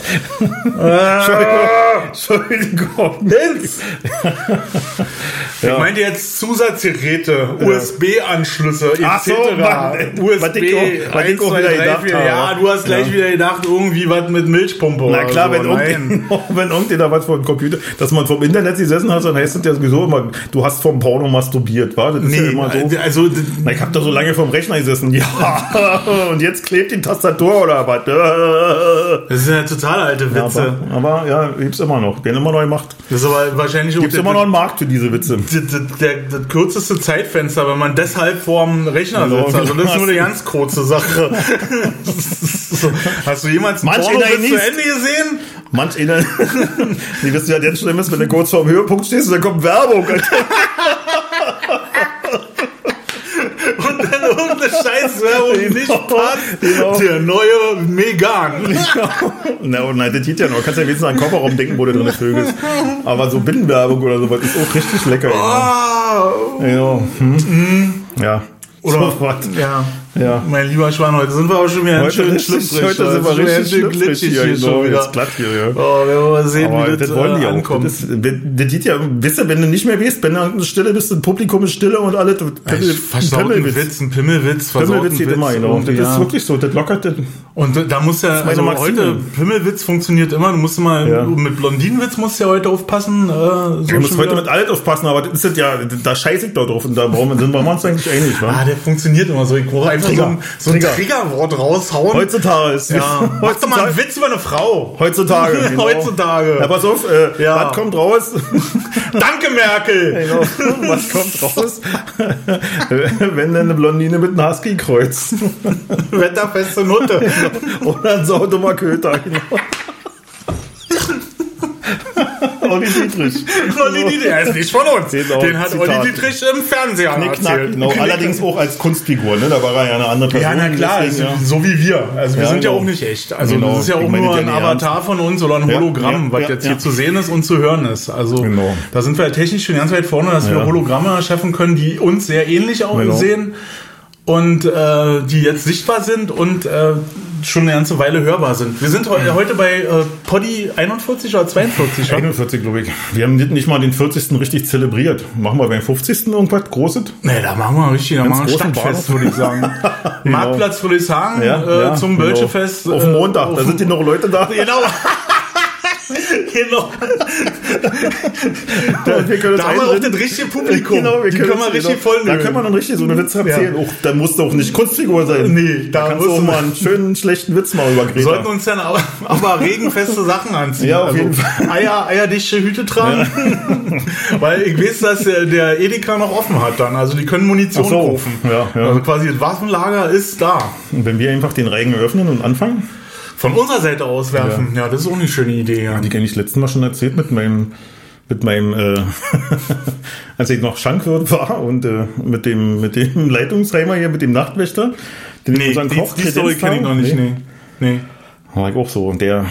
Entschuldigung. Hinz! Ja. Ich meinte jetzt Zusatzgeräte, USB-Anschlüsse etc. Ach so. USB, Was ich auch- was ich 1, auch 2, wieder 3, gedacht 4. habe. Ja, du hast gleich Ja. wieder gedacht, irgendwie was mit Milchpumpe Na klar, so. wenn, irgendjemand, wenn irgendjemand was vor dem Computer, dass man vom Internet gesessen hat, dann heißt es ja sowieso immer, du hast vom Porno masturbiert, war? Das ist ja Nee, immer so. also Na, ich habe da so lange vom Rechner gesessen. Ja, und jetzt klebt die Tastatur oder was? das sind ja total alte Ja, Witze. aber, aber ja, gibt's immer noch. Werden immer neu gemacht. Das ist aber wahrscheinlich Gibt's immer noch einen Markt für diese Witze. Der, der, der, das kürzeste Zeitfenster, wenn man deshalb vorm Rechner Genau, sitzt. Also das ist genau. nur eine ganz kurze Sache. so. Hast du jemals Manch Porno bis zu. Ende gesehen? Manch einer, die wissen ja jetzt schlimm ist, wenn du kurz vorm Höhepunkt stehst und dann kommt Werbung. Und irgendeine Scheißwerbung, nicht Genau, passt. genau. Der neue Megan. Na, und nein, das geht ja noch. Kannst ja wenigstens an den Kofferraum denken, wo du drin vögelst. Aber so Binnenwerbung oder sowas ist auch richtig lecker. Ja. Ja. Hm. ja. Oder, So was. ja. Ja. Mein lieber Schwan, heute sind wir auch schon wieder ganz schön schlüpfrig. heute sind wir richtig schön glitschig hier, hier schon wieder. jetzt glatt hier, ja. Oh, wir wollen mal sehen, Aber wie das, das wollen äh, die auch. ankommt. Das, das das sieht ja, wisst ihr, wenn du nicht mehr weißt, wenn du Stille bist, ein Publikum ist Stille und alle Pimmel, versauten Witz, ein Pimmelwitz, Pimmelwitz geht immer, genau. Das irgendwie, ist ja. wirklich so, das lockert das. Und da muss ja, also Maxime. heute, Pimmelwitz funktioniert immer, du musst mal, Ja. mit Blondinenwitz musst ja heute aufpassen. Äh, so Du musst heute mit alles aufpassen, aber das ist das ja, da scheiße ich da drauf und da brauchen wir, sind wir uns eigentlich einig, wa? Ah, der funktioniert immer so. Ich einfach Trigger. so ein, so Trigger. Triggerwort raushauen. Heutzutage ist ja. Mach doch mal einen Witz über eine Frau. heutzutage, genau. Heutzutage. Ja, pass auf, äh, Ja. was kommt raus? Danke, Merkel. Genau. Was kommt raus? Wenn du eine Blondine mit einem Husky kreuzt. Wetterfeste Nutte. Oder ein saudummer Köter, genau. Olli Dietrich. Olli Dietrich, der ist nicht von uns. Genau, Den hat Zitat. Olli Dietrich im Fernsehen Knickknack, erzählt. genau. Allerdings auch als Kunstfigur, ne? Da war er ja eine andere Person. Ja, na klar, deswegen, also, so wie wir. Also wir Ja, sind ja genau. auch nicht echt. Also Genau. das ist ja auch nur ein ja Avatar von uns oder ein Ja, Hologramm, ja, was ja, jetzt ja. hier zu sehen ist und zu hören ist. Also Genau. da sind wir technisch schon ganz weit vorne, dass wir Ja. Hologramme erschaffen können, die uns sehr ähnlich Genau. aussehen und äh, die jetzt sichtbar sind und äh, schon eine ganze Weile hörbar sind. Wir sind heu heute bei äh, Poddy 41 oder 42, wa? 41, glaube ich. Wir haben nicht- mal den 40. richtig zelebriert. Machen wir beim 50. irgendwas Großes? Nee, da machen wir richtig, da Ganz machen wir Stadtfest, würde ich sagen. Marktplatz Friedrichshagen Ja, äh, ja, zum genau. Bölschefest. Auf äh, Montag, auf da sind die noch Leute da. Genau. genau. Da, wir können Da haben wir auch das richtige Publikum. Genau, wir Die können können wir richtig genau, voll Da können wir dann richtig so eine Witze erzählen. Ja. Auch, da muss doch nicht Kunstfigur sein. Nee, da da kannst du auch mal einen schönen, schlechten Witz mal über Wir sollten Greta. uns dann aber, aber regenfeste Sachen anziehen. Also Ja, auf jeden Fall. Eier, eierdichte Hüte tragen. Weil ich weiß, dass der, der Edeka noch offen hat dann. Also die können Munition so. kaufen. Ja, ja. Also quasi das Waffenlager ist da. Und wenn wir einfach den Regen öffnen und anfangen, Von unserer Seite aus werfen. Ja, das ist auch eine schöne Idee. Ja. die kenne ich letztes Mal schon erzählt mit meinem, mit meinem, äh, als ich noch Schankwirt war und äh, mit dem, mit dem Leitungsreimer hier, mit dem Nachtwächter, den Nee, unseren die, Koch die Story kenne ich noch nicht. Nee. Nee. nee. War ich auch so. Und der,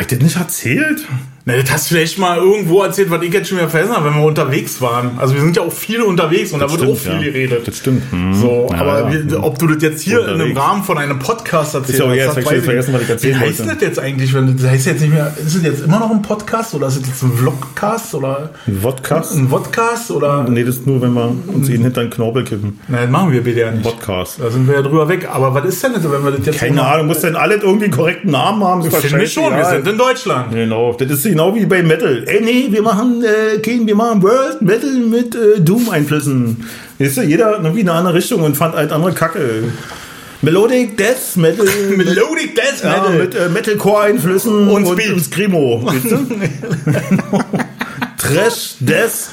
ich das nicht erzählt? Na, das hast du vielleicht mal irgendwo erzählt, was ich jetzt schon wieder vergessen habe, wenn wir unterwegs waren. Also wir sind ja auch viel unterwegs und da wird auch viel ja. geredet. Das stimmt. Hm. So, Ja, aber ja. ob du das jetzt hier in einem Unterwegs. Rahmen von einem Podcast erzählst, ja auch jetzt, das hab ich weiß vergessen, was ich erzählen Wie heißt wollte. das jetzt eigentlich? Wenn, das heißt jetzt nicht mehr, ist es jetzt immer noch ein Podcast oder ist es jetzt ein Vlogcast oder Ein Vodcast? ein Vodcast oder? Nee, das ist nur, wenn wir uns ihn hinter den Knorpel kippen. Nein, das machen wir bitte ja nicht. Podcast. Da sind wir ja drüber weg. Aber was ist denn das, wenn wir das jetzt Keine Ahnung, muss denn alle irgendwie einen korrekten Namen haben? Das Finde ich schon, wir sind in Deutschland. Genau, das ist genau wie bei Metal. Ey, nee, wir machen, äh, King, wir machen World Metal mit äh, Doom-Einflüssen. Weißt du, jeder irgendwie in eine andere Richtung und fand halt andere Kacke. Melodic Death Metal. Melodic Death ja, Metal. mit äh, Metalcore-Einflüssen Und und, und Screamo. Weißt du? Trash, Death,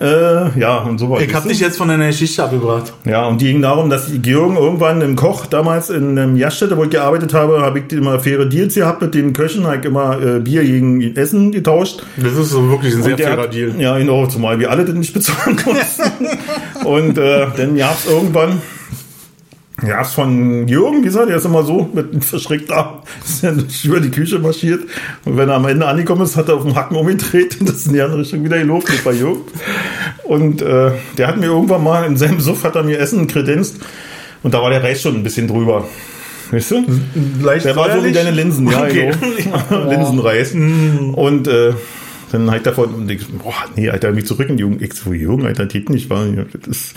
äh, ja, und so weiter. ich habe dich jetzt von deiner Geschichte abgebracht. Ja, und die ging darum, dass Jürgen irgendwann im Koch damals in einem Jaststätte, wo ich gearbeitet habe, habe ich immer faire Deals gehabt mit den Köchen, habe ich immer äh, Bier gegen Essen getauscht. Das ist so wirklich ein sehr Und der fairer hat- Deal. Ja, genau, zumal wir alle das nicht bezahlen mussten. und äh, dann gab's irgendwann, gab's von Jürgen, wie gesagt, der ist immer so mit einem verschreckten Arm, ist ja nicht über die Küche marschiert. Und wenn er am Ende angekommen ist, hat er auf dem Hacken umgedreht und das ist in die andere Richtung wieder gelaufen, das war Jürgen. Und äh, der hat mir irgendwann mal in seinem Suff hat er mir Essen kredenzt und da war der Reis schon ein bisschen drüber. Weißt du? Leicht Der war so wie deine Linsen, ja, Okay. genau. Linsenreis. Und äh, dann halt davon, und ich, boah, nee, Alter, mich zurück in die Jugend. Ich so, Jürgen, Alter, geht nicht, war, ja, das ist,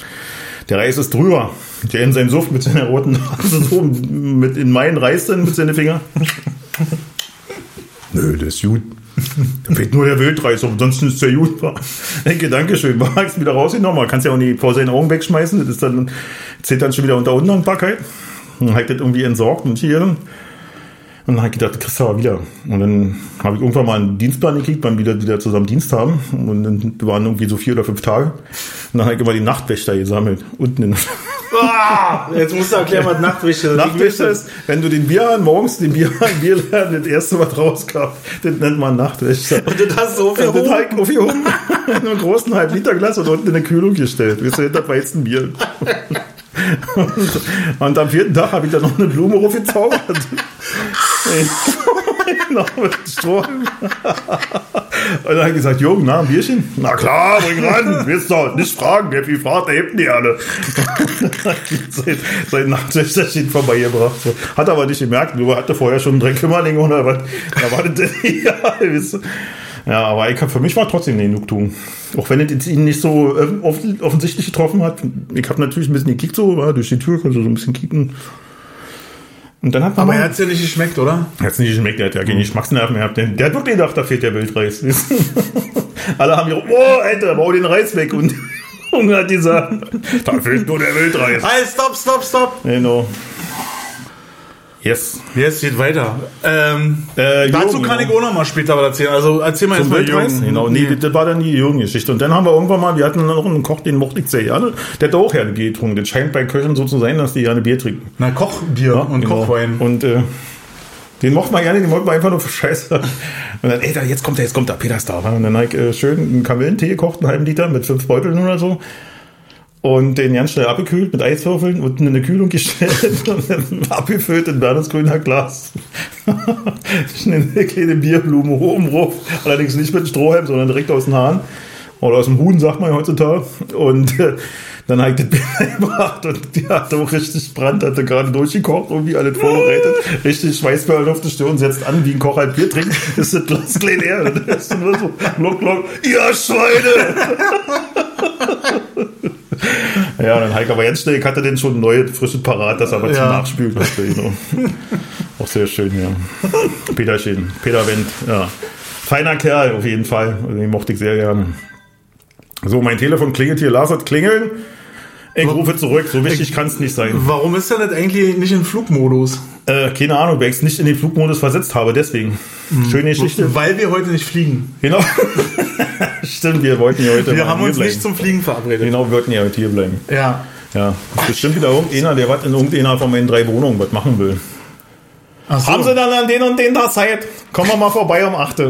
der Reis ist drüber. Der in seinem Suff mit seiner roten Nase so mit in meinen Reis drin mit seinen Fingern. Nö, das ist gut. Da fehlt nur der Wildreis, aber ansonsten ist der gut. Denke, Dankeschön. War ich wieder rausgenommen. Man kann es ja auch nicht vor seinen Augen wegschmeißen. Das ist dann, zählt dann schon wieder unter Undankbarkeit. Habe ich das irgendwie entsorgt und hier. Und dann habe ich gedacht, kriegst du aber wieder. Und dann habe ich irgendwann mal einen Dienstplan gekriegt, wann wir wieder zusammen Dienst haben. Und dann waren irgendwie so vier oder fünf Tage. Und dann habe ich immer die Nachtwächter gesammelt. Unten in Ah, jetzt musst du erklären, was Nachtwächter ist. Nachtwächter ist, wenn du den Bierhahn morgens, den Bierhahn, Bierladen, das erste, was rauskam, das nennt man Nachtwächter. Und das hast du Und das aufgehoben. habe ich aufgehoben, in einem großen Halb-Liter-Glas und unten in eine Kühlung gestellt. Weißt du, hinter Weizenbier. Und, und am vierten Tag habe ich dann noch eine Blume raufgezaubert. genau, mit Stroh. Und dann ich gesagt, Jürgen, na, ein Bierchen? Na klar, bring ran. Willst du nicht fragen. Wer viel fragt, der hebt die alle. sein, sein Nachtwächterchen vorbeigebracht. Hat aber nicht gemerkt, nur hatte vorher schon einen Dreckkümmerling oder was. Da war das denn egal, weißt du. Ja, aber ich hab, für mich war trotzdem eine Genugtuung. Auch wenn es ihn nicht so off offensichtlich getroffen hat. Ich habe natürlich ein bisschen gekickt, so durch die Tür, konnte so ein bisschen kicken. Und dann hat man Aber mal- er hat's ja nicht geschmeckt, oder? Hat's nicht geschmeckt, der hat ja keine Geschmacksnerven gehabt. Der, der hat wirklich gedacht, da fehlt der Wildreis. Alle haben gesagt, oh, Alter, bau den Reis weg. Und Junge hat gesagt, da fehlt nur der Wildreis. Hey, stopp, stopp, stopp. Genau. Yes. Jetzt geht weiter. Ähm, Äh, dazu Jürgen, kann ich auch noch mal später was erzählen. Also erzähl mal erstmal? Jürgen. Genau, nee, das war dann die Jürgen-Geschichte. Und dann haben wir irgendwann mal, wir hatten noch einen Koch, den mochte ich sehr gerne. Der hat auch gerne Bier getrunken. Das scheint bei Köchen so zu sein, dass die gerne Bier trinken. Na, Kochbier und genau. Kochwein. Und äh, den mochte man gerne, den wollten wir einfach nur für Scheiße. Und dann, ey, da, jetzt kommt der, jetzt kommt der Peter ist da. wa? Und dann habe ich äh, schön einen Kamillentee gekocht, einen halben Liter mit fünf Beuteln oder so. Und den ganz schnell abgekühlt mit Eiswürfeln, unten in eine Kühlung gestellt und dann abgefüllt in Bernhardgrüner Glas. eine kleine Bierblume oben drauf. Allerdings nicht mit Strohhalm, sondern direkt aus dem Hahn. Oder aus dem Huhn, sagt man heutzutage. Und äh, dann habe ich das Bier gebracht und die hatte auch richtig Brand, hatte gerade durchgekocht, irgendwie alles vorbereitet. Richtig Schweißperlen auf die Stirn, setzt an, wie ein Koch halt Bier trinkt, ist das Glas klein leer. Und dann ist nur so, glock, glock, ihr Schweine! ja, dann Heike aber ganz schnell, hatte den schon neu, frisches Parat, das aber zum Ja. Nachspülen hatte. Genau. Auch sehr schön, ja. Peterchen, Peter Wendt, ja. Feiner Kerl, auf jeden Fall. Den mochte ich sehr gerne. So, mein Telefon klingelt hier. Lars hat klingeln. Ich rufe zurück. So wichtig kann es nicht sein. Warum ist er das eigentlich nicht in Flugmodus? Äh, keine Ahnung, weil ich es nicht in den Flugmodus versetzt habe. Deswegen. Schöne Geschichte. Weil wir heute nicht fliegen. Genau. Stimmt, wir wollten ja heute Wir haben uns bleiben. nicht zum Fliegen verabredet. Genau, wir wollten ja heute hier bleiben. Ja. Ja. Bestimmt wieder irgendeiner, der was in irgendeiner von meinen drei Wohnungen was machen will. So. Haben Sie dann an den und den Tag Zeit? Kommen wir mal vorbei um 8.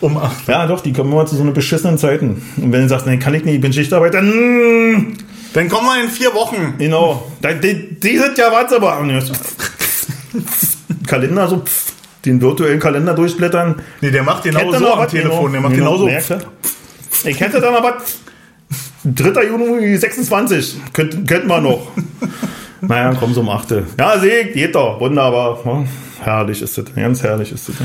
um acht. Ja, doch, die kommen immer zu so einer beschissenen Zeiten. Und wenn du sagst, nein, kann ich nicht, ich bin Schichtarbeiter, mm, Dann kommen wir in vier Wochen. genau. Die, die sind ja was, aber Kalender so, den virtuellen Kalender durchblättern. Nee, der macht ihr noch am? Telefon. Der macht Genau. klar. Ich hätte dann aber 3. Juni 26. Könnt, könnte man noch. naja, komm so um 8. Ja, sehe ich, geht doch. Wunderbar. Ja, herrlich ist das. Ganz herrlich ist das.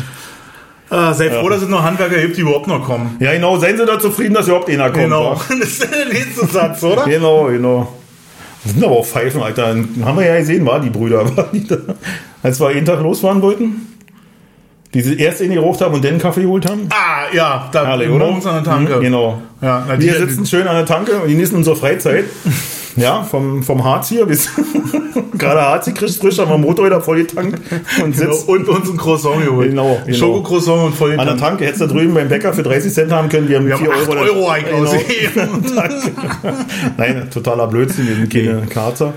Ah, sei froh, dass es noch Handwerker gibt, die überhaupt noch kommen. Ja, genau. Seien Sie da zufrieden, dass überhaupt einer kommt. Genau. Das ist der nächste Satz, oder? Genau, genau. Das sind aber auch Pfeifen, Alter. Haben wir ja gesehen, war die Brüder. War die da, als wir jeden Tag losfahren wollten. Die sie erst in die geraucht haben und dann Kaffee geholt haben. Ah, ja, da Herrlich, morgens an der Tanke. Mhm, Genau. Ja, na, Wir sitzen schön an der Tanke und genießen unsere Freizeit. Ja, vom, vom Harz hier. Gerade Harz gekriegt, frisch, haben wir den Motor wieder voll getankt und Genau, sitzt und uns ein Croissant geholt. Genau, genau. Schokocroissant und voll an der Tanke. Hättest du drüben beim Bäcker für 30 Cent haben können. Wir haben, Wir haben 4 8 Euro. Euro eigentlich Genau. ausgegeben. Nein, totaler Blödsinn. Wir sind keine Karzer.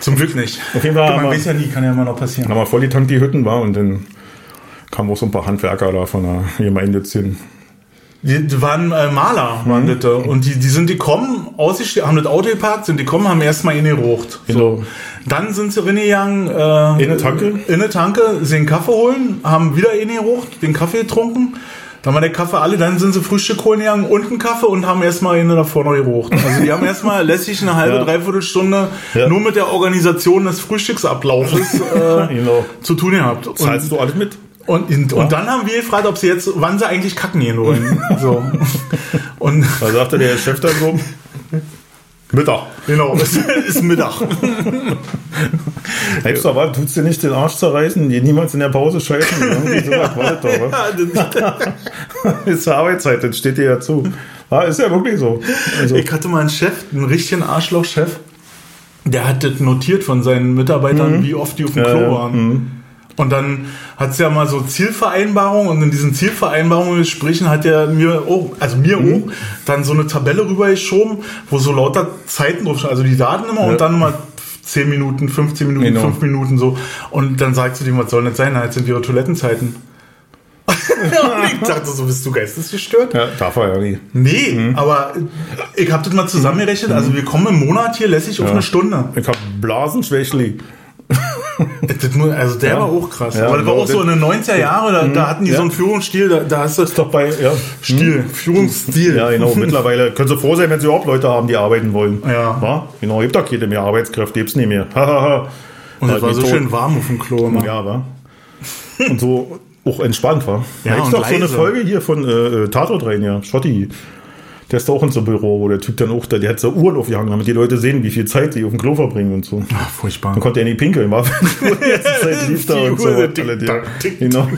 Zum Glück nicht. Auf jeden Fall haben Man weiß ja nie, kann ja immer noch passieren. Dann haben wir voll die Tank die Hütten war und dann kamen auch so ein paar Handwerker da von der Gemeinde jetzt hin. Die, die waren äh, Maler, waren Mhm. das. da. Und die, die sind gekommen, ausgestiegen, haben das Auto geparkt, sind gekommen, haben erstmal ingerucht. Genau. Dann sind sie reingegangen, äh, In eine Tanke? In eine Tanke, sie den Kaffee holen, haben wieder ingerucht, den Kaffee getrunken. Dann war der Kaffee alle, dann sind sie Frühstück holen gegangen und einen Kaffee und haben erstmal eine davor noch gerucht. Also die haben erstmal lässig eine halbe, Ja. dreiviertel Stunde Ja. nur mit der Organisation des Frühstücksablaufes äh, Genau. zu tun gehabt. Und, Zahlst du alles mit? Und, und, und dann haben wir gefragt, ob sie jetzt, wann sie eigentlich kacken gehen wollen. So. Und Da sagte der Chef dann so, Mittag. genau, es ist Mittag. Hebst du aber, tut's dir nicht den Arsch zerreißen, dir niemals in der Pause scheißen. Irgendwie das doch? Ja, Ist ja Arbeitszeit, das steht dir ja zu. Ja, ist ja wirklich so. Also, Ich hatte mal einen Chef, einen richtigen Arschloch-Chef, der hat das notiert von seinen Mitarbeitern, wie oft die auf dem Ja, Klo ja, waren. Und dann hat es ja mal so Zielvereinbarungen und in diesen Zielvereinbarungen Gesprächen hat er mir auch, also mir auch, dann so eine Tabelle rübergeschoben, wo so lauter Zeiten drauf stehen, also die Daten immer und dann immer 10 Minuten, 15 Minuten, Genau. 5 Minuten so. Und dann sagst du dem, was soll das sein? Halt sind ihre Toilettenzeiten. und ich dachte so, bist du geistesgestört? ja, darf er ja nie. Nee, aber ich habe das mal zusammengerechnet. Also wir kommen im Monat hier lässig auf eine Stunde. Ich hab Blasenschwächli. Also der war auch krass. Ja, aber das war genau, auch so in den 90er Jahren, da, da hatten die Ja. so einen Führungsstil, da, da hast du Doch bei, ja. Stil, Führungsstil. Ja, genau. Mittlerweile können sie froh sein, wenn sie überhaupt Leute haben, die arbeiten wollen. Ja. Wa? Genau, gibt doch keine mehr Arbeitskräfte, gibt's nicht mehr. Und das Ja, war so Tot- schön warm auf dem Klo. immer. Ja, war. Und so auch entspannt war. Ja, da gibt's doch so eine. Folge hier von äh, Tatort rein, ja. Schotti. Der ist da auch in so einem Büro, wo der Typ dann auch da, der hat so Uhren aufgehangen, damit die Leute sehen, wie viel Zeit sie auf dem Klo verbringen und so. Ach, furchtbar. Dann konnte er nicht pinkeln, war die die Zeit lief da Die und so. Uhr, Alle tick, die- tack, tick, Genau.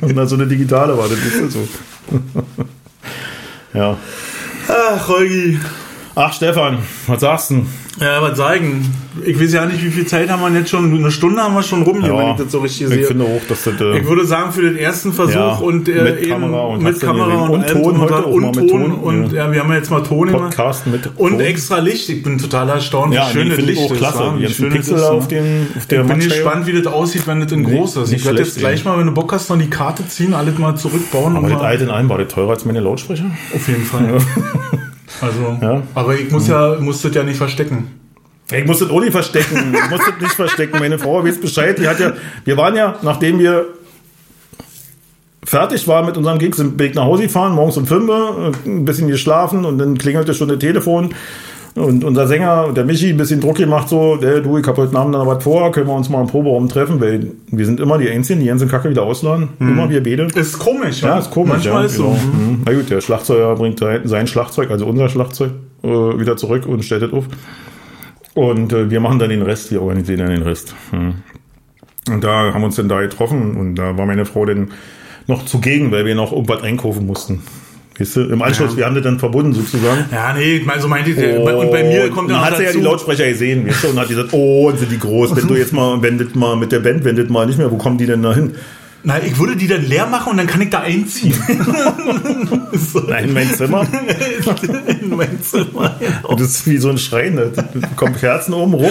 Und dann so eine digitale war, das ist so. Ja. Ach, Holgi. Ach, Stefan, was sagst du? Ja, was sagen? Ich weiß ja nicht, wie viel Zeit haben wir jetzt schon. Eine Stunde haben wir schon rum hier, wenn ich das so richtig ich sehe. finde auch, dass das. Äh, Ich würde sagen, für den ersten Versuch Ja, und äh, mit eben Kamera und mit Kamera und, Und Ton drum heute und Ton Ton, und ja. ja. wir haben ja jetzt mal Ton gemacht. Podcast mit Und Ton. extra Licht. Ich bin total erstaunt, Ja, wie schön nee, das ich Licht auch ist. klasse. Wie schön Pixel ist, wa? auf den- auf der ich bin gespannt, wie das aussieht, wenn das in groß ist. Ich werde jetzt gleich mal, wenn du Bock hast, noch die Karte ziehen, alles mal zurückbauen. Aber und das alte in allem war das teurer als meine Lautsprecher. auf jeden Fall. Also, Ja. aber ich muss ja, muss das ja nicht verstecken. Ich muss das auch nicht verstecken. Ich muss das nicht verstecken. Meine Frau weiß Bescheid. Die hat ja, wir waren ja, nachdem wir fertig waren mit unserem Gig, sind wir nach Hause gefahren, morgens um 5 Uhr, ein bisschen geschlafen und dann klingelte schon das Telefon. Und unser Sänger, der Michi, ein bisschen Druck gemacht, so, der, du, ich hab heute Abend dann was vor, können wir uns mal im Proberaum treffen, weil wir sind immer die Einzigen, die ganze Kacke wieder ausladen. Immer wir beide. Ist komisch, Ja, ist komisch. Manchmal ja, ist genau. so. Mhm. Na gut, der Schlagzeuger bringt sein- Schlagzeug, also unser Schlagzeug, äh, wieder zurück und stellt es auf. Und äh, wir machen dann den Rest, wir organisieren dann den Rest. Mhm. Und da haben wir uns dann da getroffen und da war meine Frau dann noch zugegen, weil wir noch irgendwas einkaufen mussten. Weißt du, im Anschluss, Ja. wir haben das dann verbunden sozusagen. Ja, nee, ich meine, so meinte ich, und bei mir kommt dann hat sie ja die Lautsprecher gesehen, weißt du, und hat gesagt, oh, sind die groß, wenn du jetzt mal, wendet mal mit der Band, wendet mal nicht mehr, wo kommen die denn da hin? Na, ich würde die dann leer machen und dann kann ich da einziehen. so, Nein, in mein Zimmer. in mein Zimmer. Und das ist wie so ein Schrein, da kommen Kerzen oben rum.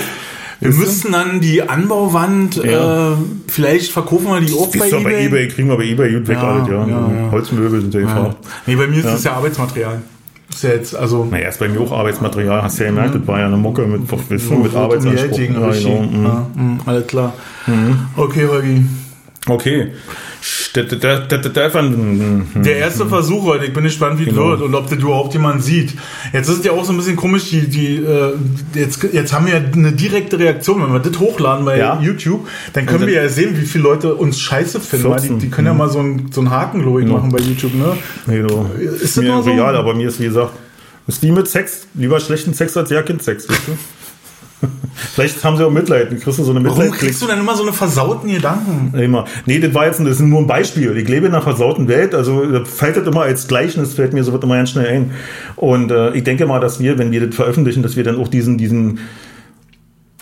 Wir müssten dann die Anbauwand, Ja. äh, vielleicht verkaufen wir die auch bei Ist doch bei eBay. EBay, kriegen wir bei EBay gut weg Ja, alles, ja. ja. Holzmöbel sind ja gefragt. Nee, bei mir ist das ja Arbeitsmaterial. Ist ja jetzt, also. Na, erst bei mir auch Arbeitsmaterial, hast du ja gemerkt, das war ja eine Mucke mit, mit, mit es um Arbeitsanspruch. Ja, genau, mhm. Ja, alles klar. Okay, Holgi. Okay. Der erste Versuch heute, ich bin gespannt, wie es Genau. wird und ob das überhaupt jemand sieht. Jetzt ist es ja auch so ein bisschen komisch, die, die, äh, jetzt, jetzt haben wir ja eine direkte Reaktion. Wenn wir das hochladen bei Ja. YouTube, dann können wir ja sehen, wie viele Leute uns scheiße finden. Die, 14, die können ja mal so einen, so einen Haken, glaube ich, machen bei YouTube, ne? Genau. Ist das mir so? real, aber mir ist wie gesagt, ist wie mit Sex, lieber schlechten Sex als ja Kind Sex. Weißt du? Vielleicht haben sie auch Mitleid, dann kriegst du so eine Warum Mitleid. kriegst du dann immer so eine versauten Gedanken? Immer. Nee, das war jetzt das ist nur ein Beispiel. Ich lebe in einer versauten Welt, also das fällt das immer als Gleichnis, fällt mir so wird immer ganz schnell ein. Und äh, ich denke mal, dass wir, wenn wir das veröffentlichen, dass wir dann auch diesen, diesen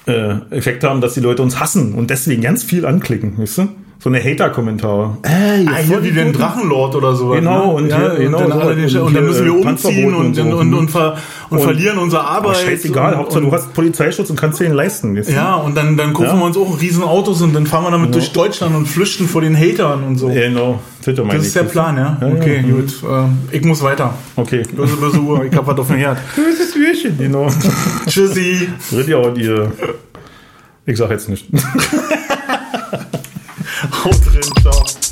äh, Effekt haben, dass die Leute uns hassen und deswegen ganz viel anklicken, weißt du? So eine Hater-Kommentare. Äh, Ah, hier wie den Drachenlord oder so. Genau, und ja, hier- genau, und, dann so den, und Und dann müssen wir äh, umziehen und, und, und und, und, ver, und, Und- verlieren unsere Arbeit. scheißegal, Hauptsache du hast Polizeischutz und kannst dir den leisten. Du? Ja, und dann, dann kaufen Ja. wir uns auch riesen Autos und dann fahren wir damit durch Deutschland und flüchten vor den Hatern und so. Genau, das, Das ist der Plan, ja? Ja, Okay, ja. gut. Äh, ich muss weiter. Okay. Böse, böse Uhr, ich hab was auf dem Herd. Böses Würchen, genau. Tschüssi. Rid ja und ihr. Ich sag jetzt nicht. Outro então.